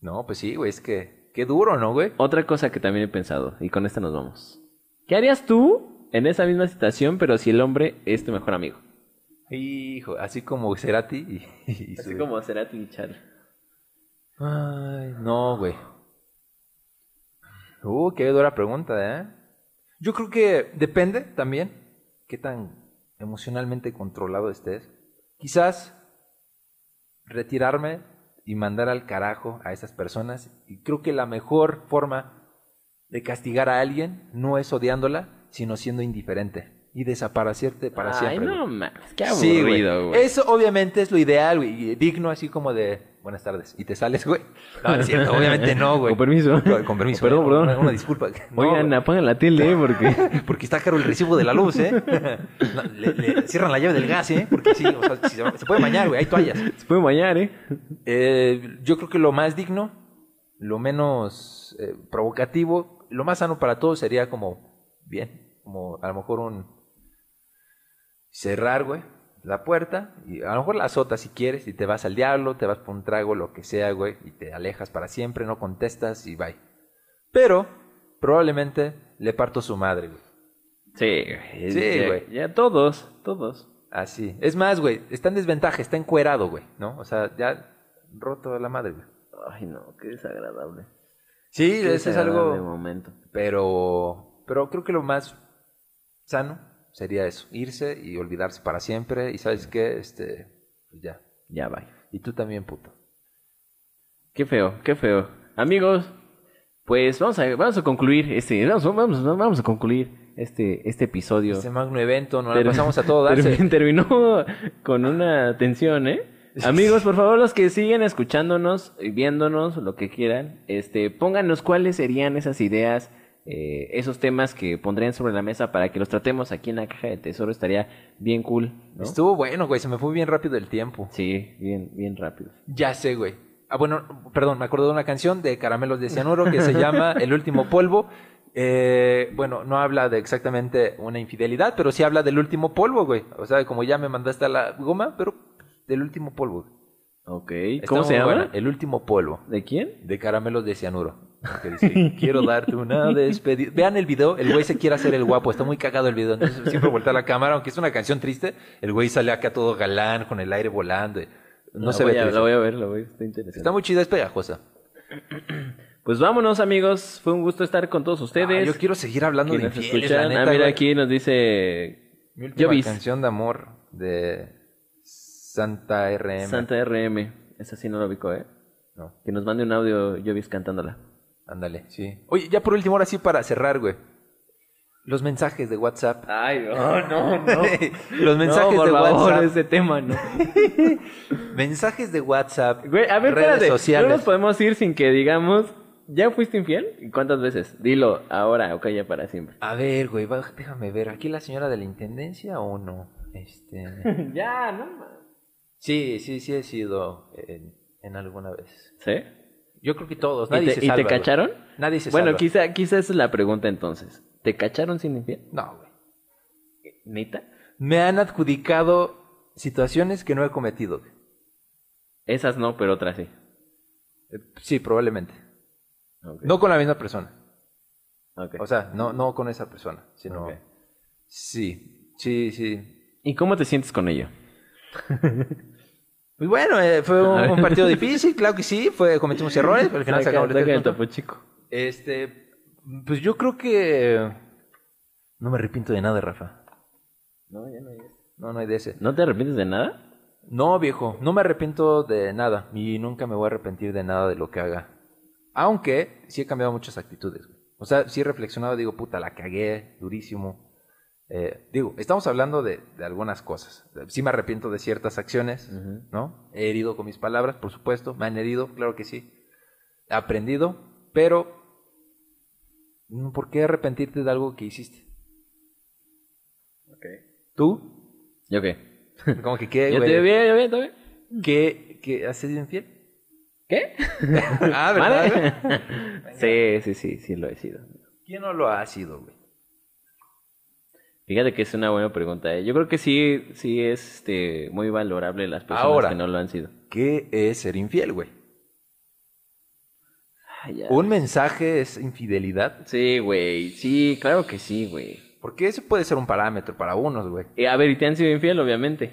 No, pues sí, güey, es que... Qué duro, ¿no, güey? Otra cosa que también he pensado, y con esta nos vamos. ¿Qué harías tú en esa misma situación, pero si el hombre es tu mejor amigo? Hijo, así como Cerati y, *laughs* y Así su- como será Char. Ay, no, güey. Uh, qué dura pregunta, ¿eh? Yo creo que depende también qué tan emocionalmente controlado estés. Quizás retirarme y mandar al carajo a esas personas. Y creo que la mejor forma de castigar a alguien no es odiándola, sino siendo indiferente y desaparecerte para Ay, siempre. güey. no mames, qué güey. aburrido, güey. Eso obviamente es lo ideal, güey. y Digno así como de buenas tardes. Y te sales, güey. No, no es cierto, *laughs* obviamente no, güey. Con permiso. Con, con permiso. Perdón, eh, perdón. Una, una disculpa. *laughs* No, Oigan, güey, apagan la tele, ¿eh? porque... *laughs* porque está caro el recibo de la luz, ¿eh? No, le, le cierran la llave del gas, ¿eh? Porque sí, o sea, si se, se puede bañar, güey. Hay toallas. Se puede bañar, ¿eh? Eh, yo creo que lo más digno, lo menos eh, provocativo, lo más sano para todos sería como, bien, como a lo mejor un cerrar, güey, la puerta y a lo mejor la azotas si quieres y te vas al diablo, te vas por un trago, lo que sea, güey, y te alejas para siempre, no contestas y bye. Pero probablemente le parto su madre, güey. Sí, güey. Sí, Ya- güey. Ya todos, todos. Así. Es más, güey, está en desventaja, está encuerado, güey, ¿no? O sea, ya roto a la madre, güey. Ay, no, qué desagradable. Sí, Qué ese es algo... momento. Pero, pero creo que lo más sano sería eso, irse y olvidarse para siempre. Y sabes qué, este, pues ya. Ya va. Y tú también, puto. Qué feo, qué feo. Amigos, pues vamos a, vamos a concluir este, vamos, vamos, vamos a concluir este, este episodio. Este magno evento, nos la pasamos a todo darse. *laughs* termi- Terminó con una tensión, ¿eh? *laughs* Amigos, por favor, los que siguen escuchándonos y viéndonos, lo que quieran, este, pónganos cuáles serían esas ideas, eh, esos temas que pondrían sobre la mesa para que los tratemos aquí en la caja de tesoro. Estaría bien cool, ¿no? Estuvo bueno, güey, se me fue bien rápido el tiempo. Sí, bien, bien rápido. Ya sé, güey. Ah, bueno, perdón, me acuerdo de una canción de Caramelos de Cianuro que se llama *laughs* El último polvo. Eh, bueno, no habla de exactamente una infidelidad, pero sí habla del último polvo, güey. O sea, como ya me mandaste a la goma, pero del último polvo. güey. Ok. Está ¿Cómo se llama? buena. El último polvo. ¿De quién? De caramelos de cianuro. Que dice, quiero darte una *laughs* despedida. Vean el video, el güey se quiere hacer el guapo, está muy cagado el video. Entonces *laughs* siempre voltea la cámara, aunque es una canción triste, el güey sale acá todo galán, con el aire volando. No La se voy ve a. La voy a ver, la voy a ver. Está interesante. Está muy chida, es pegajosa. *clears throat* Pues vámonos, amigos. Fue un gusto estar con todos ustedes. Ah, yo quiero seguir hablando de nos infieles, escuchan. la neta, ah, mira, güey. aquí nos dice Mi última Jovis. canción de amor de Santa RM. Santa RM. Esa sí no lo ubico, ¿eh? No, Que nos mande un audio Jovis cantándola. Ándale, sí. Oye, ya por último, ahora sí para cerrar, güey. Los mensajes de WhatsApp. Ay, no, no, no. *laughs* Los mensajes no, por de favor, WhatsApp. ese tema, no. *laughs* Mensajes de WhatsApp. Güey, a ver, redes espérate. sociales. No nos podemos ir sin que digamos, ¿ya fuiste infiel? ¿Y cuántas veces? Dilo ahora o calla para siempre. A ver, güey, va- déjame ver. ¿Aquí la señora de la intendencia o no? Este. *laughs* ya, no Sí, sí, sí he sido en, en alguna vez. ¿Sí? Yo creo que todos. ¿Y te, se y te salva, güey. cacharon? Nadie se Bueno, salva. quizá, quizá esa es la pregunta entonces. ¿Te cacharon sin infiel? No, güey. ¿Neta? Me han adjudicado situaciones que no he cometido. güey. Esas no, pero otras sí. Eh, Sí, probablemente. No con la misma persona. O sea, no, no con esa persona, sino... Ok. Sí, sí, sí. ¿Y cómo te sientes con ello? *laughs* Pues bueno, eh, fue un, partido *laughs* difícil, claro que sí, fue, cometimos errores, pero al final Saca- sacamos el topo chico. Este, pues yo creo que... No me arrepiento de nada, Rafa. No, ya no hay. No, no hay de ese. ¿No te arrepientes de nada? No, viejo, no me arrepiento de nada y nunca me voy a arrepentir de nada de lo que haga. Aunque sí he cambiado muchas actitudes. güey. O sea, sí he reflexionado, digo, puta, la cagué durísimo. Eh, digo, estamos hablando de, de algunas cosas. Sí me arrepiento de ciertas acciones. ¿no? He herido con mis palabras, por supuesto. Me han herido, claro que sí. He aprendido, pero mm, ¿por qué arrepentirte de algo que hiciste? ¿Tú? ¿Yo qué? *laughs* Como que qué, ¿Yo te bien, yo bien, ¿todo bien? ¿Qué, qué has sido infiel? ¿Qué? *laughs* ah, ¿verdad? *laughs* sí, sí, sí, sí lo he sido. ¿Quién no lo ha sido, güey? Fíjate que es una buena pregunta. ¿eh? Yo creo que sí, sí es este, muy valorable las personas Ahora. que no lo han sido. ¿Qué es ser infiel, güey? Ay, ya. ¿Un mensaje es infidelidad? Sí, güey. Sí, claro que sí, güey. Porque ese puede ser un parámetro para unos, güey. Eh, a ver, ¿y te han sido infiel, obviamente?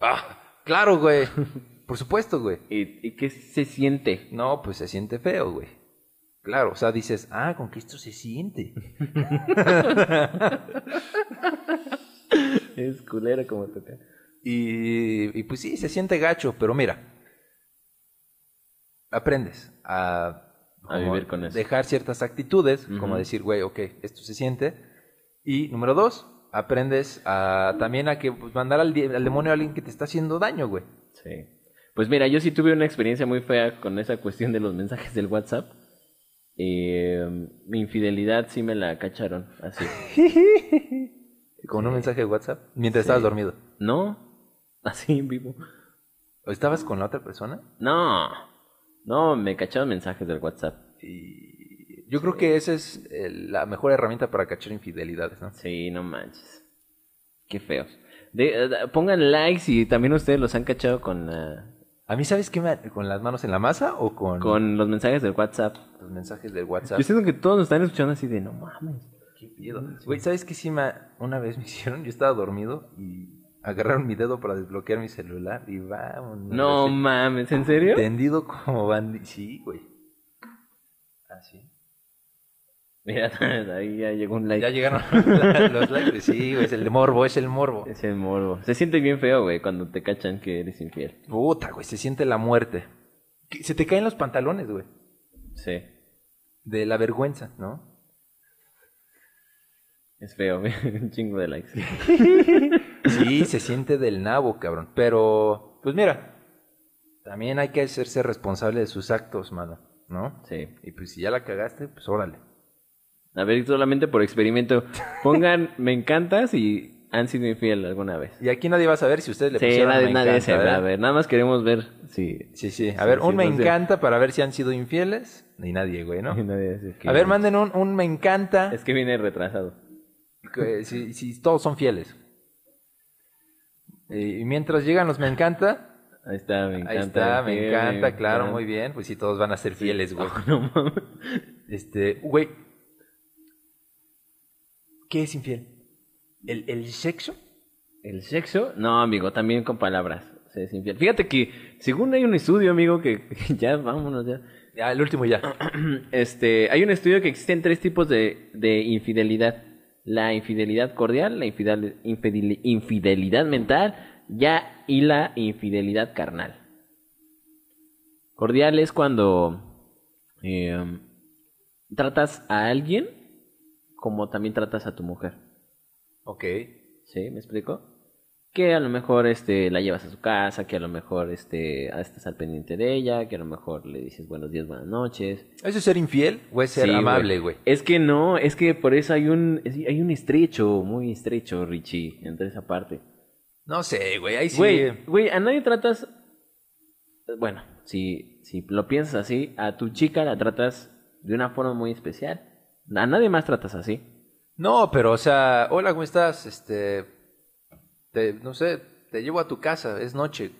Ah, claro, güey. *laughs* Por supuesto, güey. ¿Y, y qué se siente? No, pues se siente feo, güey. Claro, o sea, dices, ah, con que esto se siente. *laughs* Es culera como te Y, y pues sí, se siente gacho, pero mira, aprendes a, A vivir con eso. Dejar ciertas actitudes, como decir, güey, ok, esto se siente. Y número dos, aprendes a, también a que pues, mandar al, al demonio a alguien que te está haciendo daño, güey. Sí. Pues mira, yo sí tuve una experiencia muy fea con esa cuestión de los mensajes del WhatsApp. Eh, mi infidelidad sí me la cacharon, así. *laughs* Con un mensaje de WhatsApp, mientras estabas dormido. ¿No? Así en vivo. ¿O estabas con la otra persona? No. No, me cacharon mensajes del WhatsApp. Y yo creo que esa es eh, la mejor herramienta para cachar infidelidades, ¿no? Sí, no manches. Qué feos. De- eh, pongan likes y también ustedes los han cachado con, ah, A mí, ¿sabes qué? me- ¿Con las manos en la masa o con, con los mensajes del WhatsApp. los mensajes del WhatsApp? Yo siento que todos nos están escuchando así de no mames. ¿Qué pedo? Güey, ¿sabes qué sí me, una vez me *laughs* hicieron? Yo estaba dormido y agarraron mi dedo para desbloquear mi celular y vamos. No mames, ¿en serio? Tendido como bandi... Sí, güey. Así. Mira, *laughs* ahí ya llegó un like. Ya llegaron *laughs* los likes. Sí, güey, es el de morbo, es el morbo. Es el morbo. Se siente bien feo, güey, cuando te cachan que eres infiel. Puta, güey, se siente la muerte. Se te caen los pantalones, güey. Sí. De la vergüenza, ¿no? Es feo, güey. *laughs* Un chingo de likes. Sí, se siente del nabo, cabrón. Pero, pues mira, también hay que hacerse responsable de sus actos, mano, ¿no? Sí. Y pues si ya la cagaste, pues órale. A ver, solamente por experimento. *laughs* Pongan me encantas y han sido infiel alguna vez. Y aquí nadie va a saber si ustedes le Sí, pusieron nadie, me nadie encanta, se va ¿eh? a ver. Nada más queremos ver si... Sí, sí. A ver, un me encanta para ver si han sido infieles. Ni nadie, güey, ¿no? *laughs* Nadie A ver, manden un, un me encanta Es que viene retrasado. que- si, si todos son fieles. Y mientras llegan los me encanta, Ahí está, me encanta. ahí está, me fiel, encanta, claro, encanta. muy bien. Pues sí, todos van a ser fieles, güey. *laughs* No mames. Este, güey. ¿Qué es infiel? ¿El, el sexo? ¿El sexo? No, amigo, también con palabras. Se es infiel. Fíjate que, según hay un estudio, amigo, que *laughs* ya, vámonos ya. Ya, el último ya. *clears throat* Este, hay un estudio que existen tres tipos de, de infidelidad. La infidelidad cordial, la infidel- infidel- infidelidad mental ya, y la infidelidad carnal. Cordial es cuando eh, tratas a alguien como también tratas a tu mujer. Ok. ¿Sí? ¿Me explico? Que a lo mejor este, la llevas a su casa, que a lo mejor este, estás al pendiente de ella, que a lo mejor le dices buenos días, buenas noches. ¿Eso es ser infiel o es ser Sí, amable, güey? Es que no, es que por eso hay un, es- hay un estrecho, muy estrecho, Richie, entre esa parte. No sé, güey, ahí sí. Güey, güey, a nadie tratas, bueno, si, si lo piensas así, a tu chica la tratas de una forma muy especial. A nadie más tratas así. No, pero, o sea, hola, ¿cómo estás? Este, te- no sé, te llevo a tu casa, es noche.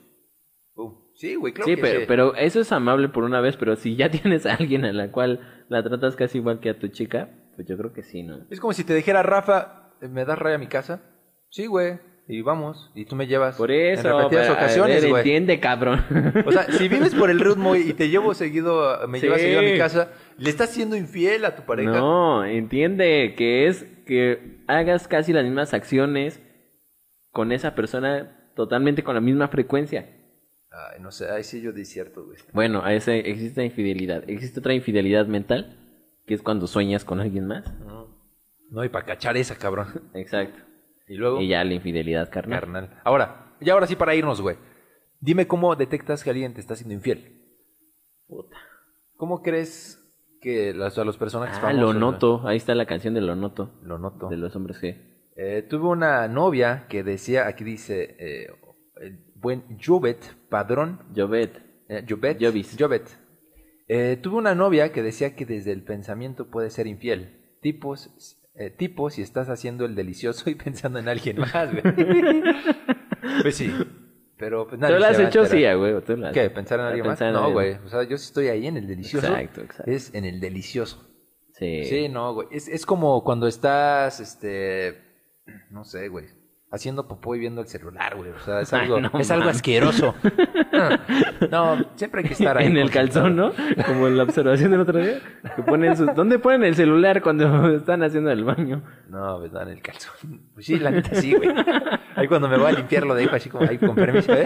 Uh, sí, güey, claro sí, que pero, sí. pero eso es amable por una vez, pero si ya *laughs* tienes a alguien a la cual la tratas casi igual que a tu chica, pues yo creo que sí, ¿no? Es como si te dijera, Rafa, ¿me das raya a mi casa? Sí, güey, y vamos, y tú me llevas. Por eso, En repetidas ocasiones, güey. entiende, cabrón. O sea, si vives por el ritmo y te llevo seguido, me llevas seguido a mi casa, ¿le estás siendo infiel a tu pareja? No, entiende que es que hagas casi las mismas acciones con esa persona totalmente con la misma frecuencia. Ay, no sé, ahí sí yo cierto, güey. Bueno, a ese existe infidelidad. Existe otra infidelidad mental, que es cuando sueñas con alguien más. No, y para cachar esa, cabrón. Exacto. Y luego, Y ya la infidelidad carnal. carnal. Ahora, y ahora sí para irnos, güey. Dime cómo detectas que alguien te está siendo infiel. Puta. ¿Cómo crees que las, a los personajes Ah, famosos... lo noto. Ahí está la canción de Lo noto. Lo noto. De los hombres G. Eh, tuve una novia que decía, aquí dice, eh, el buen Jovet Padrón, Jovet. eh, Jovet, Jovis. Jovet. Eh, tuve una novia que decía que desde el pensamiento puede ser infiel. Tipos, eh, tipo si estás haciendo el delicioso y *laughs* pensando en alguien más, güey. *laughs* pues sí, pero pues nadie ¿Tú lo has hecho? Sí, güey. ¿Tú lo has- ¿Qué? ¿Pensar en alguien más? En No, güey. O sea, yo sí estoy ahí en el delicioso. Exacto, exacto. Es en el delicioso. Sí. Sí, no, güey. Es, es como cuando estás, este, no sé, güey, haciendo popó y viendo el celular, güey. O sea, es *laughs* Ay, algo, no es algo asqueroso. *laughs* no, siempre hay que estar ahí. en el calzón, ¿no? Como en la observación del otro día. Que ponen. ¿Dónde ponen el celular cuando están haciendo el baño? No, pues en el calzón. Pues sí, la neta sí, güey. Ahí cuando me voy a limpiar lo dejo así como ahí con permiso, ¿eh?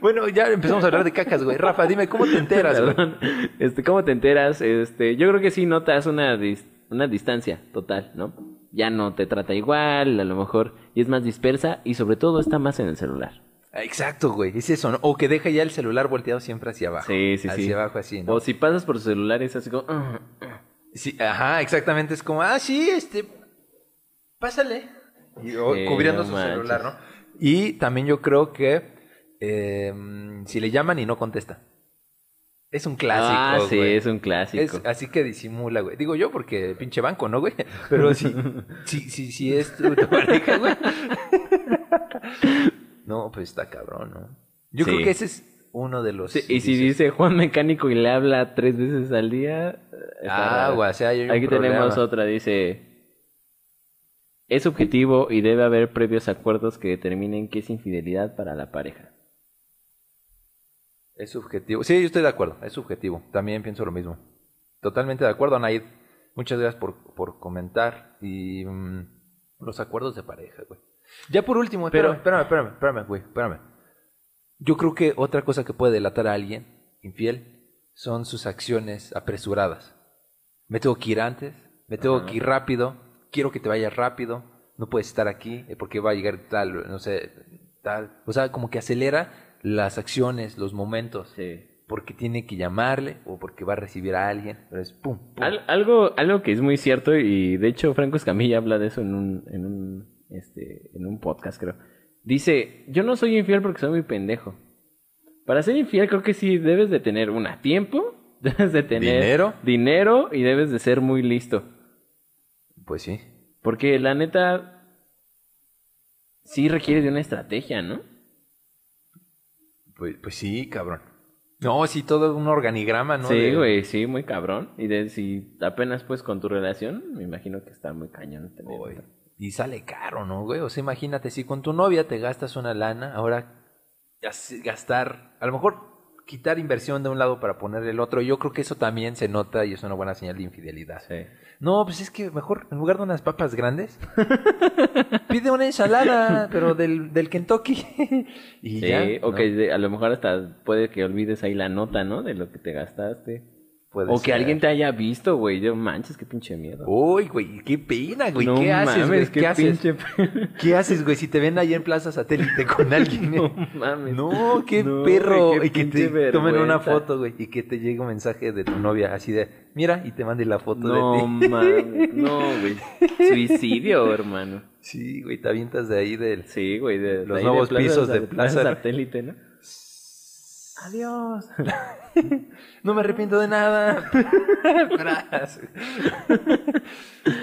bueno, ya empezamos a hablar de cacas, güey. Rafa, dime, ¿cómo te enteras, güey? Este, ¿cómo te enteras? Este, yo creo que sí notas una, dis- una distancia total, ¿no? Ya no te trata igual, a lo mejor, y es más dispersa, y sobre todo está más en el celular. Exacto, güey. Es eso, ¿no? O que deja ya el celular volteado siempre hacia abajo. Sí, sí, hacia sí. abajo así, ¿no? O si pasas por su celular es así como... "Ah, Sí, ajá, exactamente. Es como, ah, sí, este, pásale. Y, o cubriendo no su manches. celular, ¿no? Y también yo creo que eh, si le llaman y no contesta. Es un clásico, ah, sí, güey. es un clásico. Es- así que disimula, güey. Digo yo porque pinche banco, ¿no, güey? *laughs* Pero si, si, si, si es tu, tu pareja, güey. *laughs* No, pues está cabrón, ¿no? Yo Sí. creo que ese es uno de los... Sí, y si dice Juan Mecánico y le habla tres veces al día... Ah, güey, o sea, hay un Aquí tenemos otra, dice... Es subjetivo y debe haber previos acuerdos que determinen qué es infidelidad para la pareja. Es subjetivo. Sí, yo estoy de acuerdo, es subjetivo. También pienso lo mismo. Totalmente de acuerdo, Naid. Muchas gracias por, por comentar. Y mm, los acuerdos de pareja, güey. Ya por último, Pero- espérame, espérame, espérame, espérame, güey, espérame. Yo creo que otra cosa que puede delatar a alguien infiel son sus acciones apresuradas. Me tengo que ir antes, me tengo Ajá. que ir rápido, quiero que te vayas rápido, no puedes estar aquí eh, porque va a llegar tal, no sé, tal. O sea, como que acelera las acciones, los momentos Sí. porque tiene que llamarle o porque va a recibir a alguien. Pero es pum, pum. Al- algo, algo que es muy cierto y de hecho Franco Escamilla habla de eso en un, en un, este, en un podcast, creo. Dice, yo no soy infiel porque soy muy pendejo. Para ser infiel creo que sí debes de tener una tiempo, *laughs* debes de tener Dinero. dinero y debes de ser muy listo. Pues sí. Porque la neta sí requiere de una estrategia, ¿no? Pues, pues sí, cabrón. No, sí, todo un organigrama, ¿no? sí, De- güey, sí, muy cabrón. Y de si apenas pues con tu relación, me imagino que está muy cañón otra. Y sale caro, ¿no, güey? O sea, imagínate, si con tu novia te gastas una lana, ahora gas- gastar, a lo mejor quitar inversión de un lado para poner el otro, yo creo que eso también se nota y es una buena señal de infidelidad. Sí. No, pues es que mejor, en lugar de unas papas grandes, *laughs* pide una ensalada, pero del, del Kentucky. *laughs* y Sí, ya. o ¿no? que a lo mejor hasta puede que olvides ahí la nota, ¿no? De lo que te gastaste. Puede o que alguien te haya visto, güey. Yo manches, qué pinche miedo. Uy, güey, qué pena, güey. No ¿Qué haces, güey? ¿Qué, haces? ¿Qué haces, güey? Si te ven ahí en Plaza Satélite con *laughs* alguien. No mames. No, qué No, perro. güey, qué y que te tomen una foto, güey. Y que te llegue un mensaje de tu novia así de, mira, y te mande la foto No de ti. mames, no, güey. *laughs* Suicidio, hermano. Sí, güey, te avientas de ahí del... Sí, güey, de Los nuevos Plaza pisos de Plaza. Satélite, ¿no? Adiós. *laughs* No me arrepiento de nada. *laughs* Tras.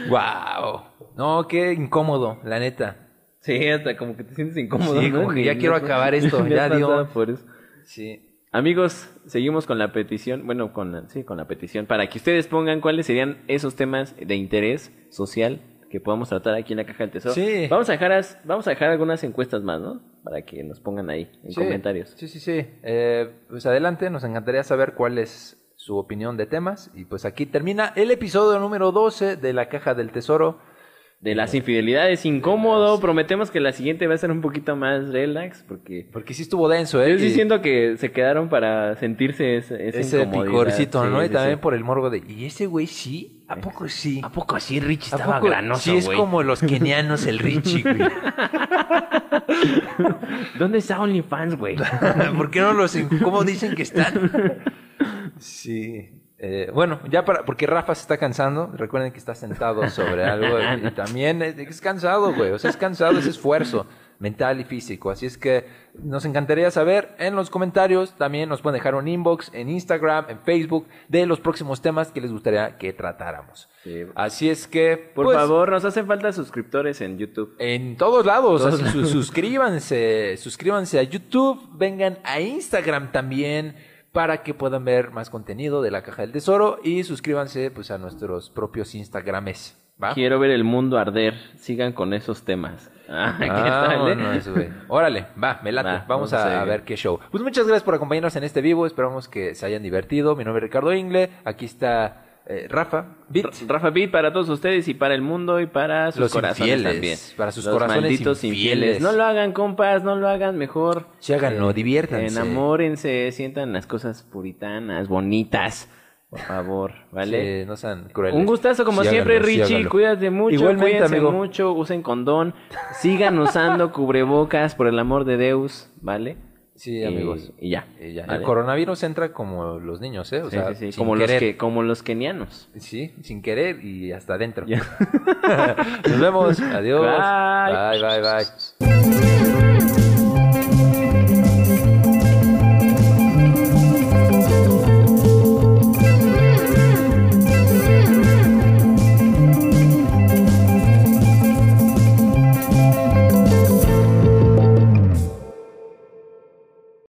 wow. No, qué incómodo, la neta. Sí, hasta como que te sientes incómodo, Sí, ¿no? como que ya quiero acabar esto, *laughs* ya dio. por eso. Sí. Amigos, seguimos con la petición, bueno, con la, sí, con la petición, para que ustedes pongan cuáles serían esos temas de interés social que podamos tratar aquí en la caja del tesoro. Sí. Vamos a dejar, as- vamos a dejar algunas encuestas más, ¿no? Para que nos pongan ahí en Sí, comentarios. Sí, sí, sí. Eh, pues adelante, nos encantaría saber cuál es su opinión de temas. Y pues aquí termina el episodio número 12 de la Caja del Tesoro. De las infidelidades, incómodo. Prometemos que la siguiente va a ser un poquito más relax, porque Porque sí estuvo denso, ¿eh? yo sí siento que se quedaron para sentirse ese, ese incomodidad. picorcito, ¿no? Sí, y también por el morbo de, ¿y ese güey sí? ¿A poco sí? ¿A poco así Rich ¿A estaba poco granoso, Sí, es güey? como los kenianos, el Richie, güey. *laughs* ¿Dónde está OnlyFans, güey? *laughs* ¿Por qué no los... ¿Cómo dicen que están? sí. Eh, bueno, ya para... Porque Rafa se está cansando. Recuerden que está sentado sobre algo. Y *laughs* también es, es cansado, güey. O sea, es cansado, es esfuerzo mental y físico. Así es que nos encantaría saber en los comentarios. También nos pueden dejar un inbox en Instagram, en Facebook, de los próximos temas que les gustaría que tratáramos. Sí. Así es que... Por pues, favor, nos hacen falta suscriptores en YouTube. En todos lados, Todos así, su- suscríbanse, suscríbanse a YouTube, vengan a Instagram también para que puedan ver más contenido de la Caja del Tesoro y suscríbanse pues a nuestros propios Instagrames, ¿va? Quiero ver el mundo arder. Sigan con esos temas. Ah, ¿qué tal, eh? Vámonos, güey. Órale, va, me late. Va, vamos vamos a, ver qué show. Pues muchas gracias por acompañarnos en este vivo. Esperamos que se hayan divertido. Mi nombre es Ricardo Ingle. Aquí está eh, Rafa Rafa Beat para todos ustedes y para el mundo y para sus Los corazones infieles, también. para sus Los corazones malditos infieles. infieles. No lo hagan, compas, no lo hagan mejor. Sí, háganlo, diviértanse. Enamórense, sientan las cosas puritanas, bonitas. Por favor, ¿vale? Sí, no sean crueles. Un gustazo como Sí, siempre, háganlo, sí, Richie. háganlo. cuídate mucho, Igualmente, cuídense amigo. mucho, usen condón, sigan usando cubrebocas por el amor de Deus, ¿vale? Sí, Y- amigos. Y, ya. Y ya. ¿vale? El coronavirus entra como los niños, ¿eh? O Sí, sea, sí, sí, sin como, los que, como los kenianos. Sí, sin querer y hasta adentro. *laughs* Nos vemos. *laughs* Adiós. Bye. Bye, bye, bye.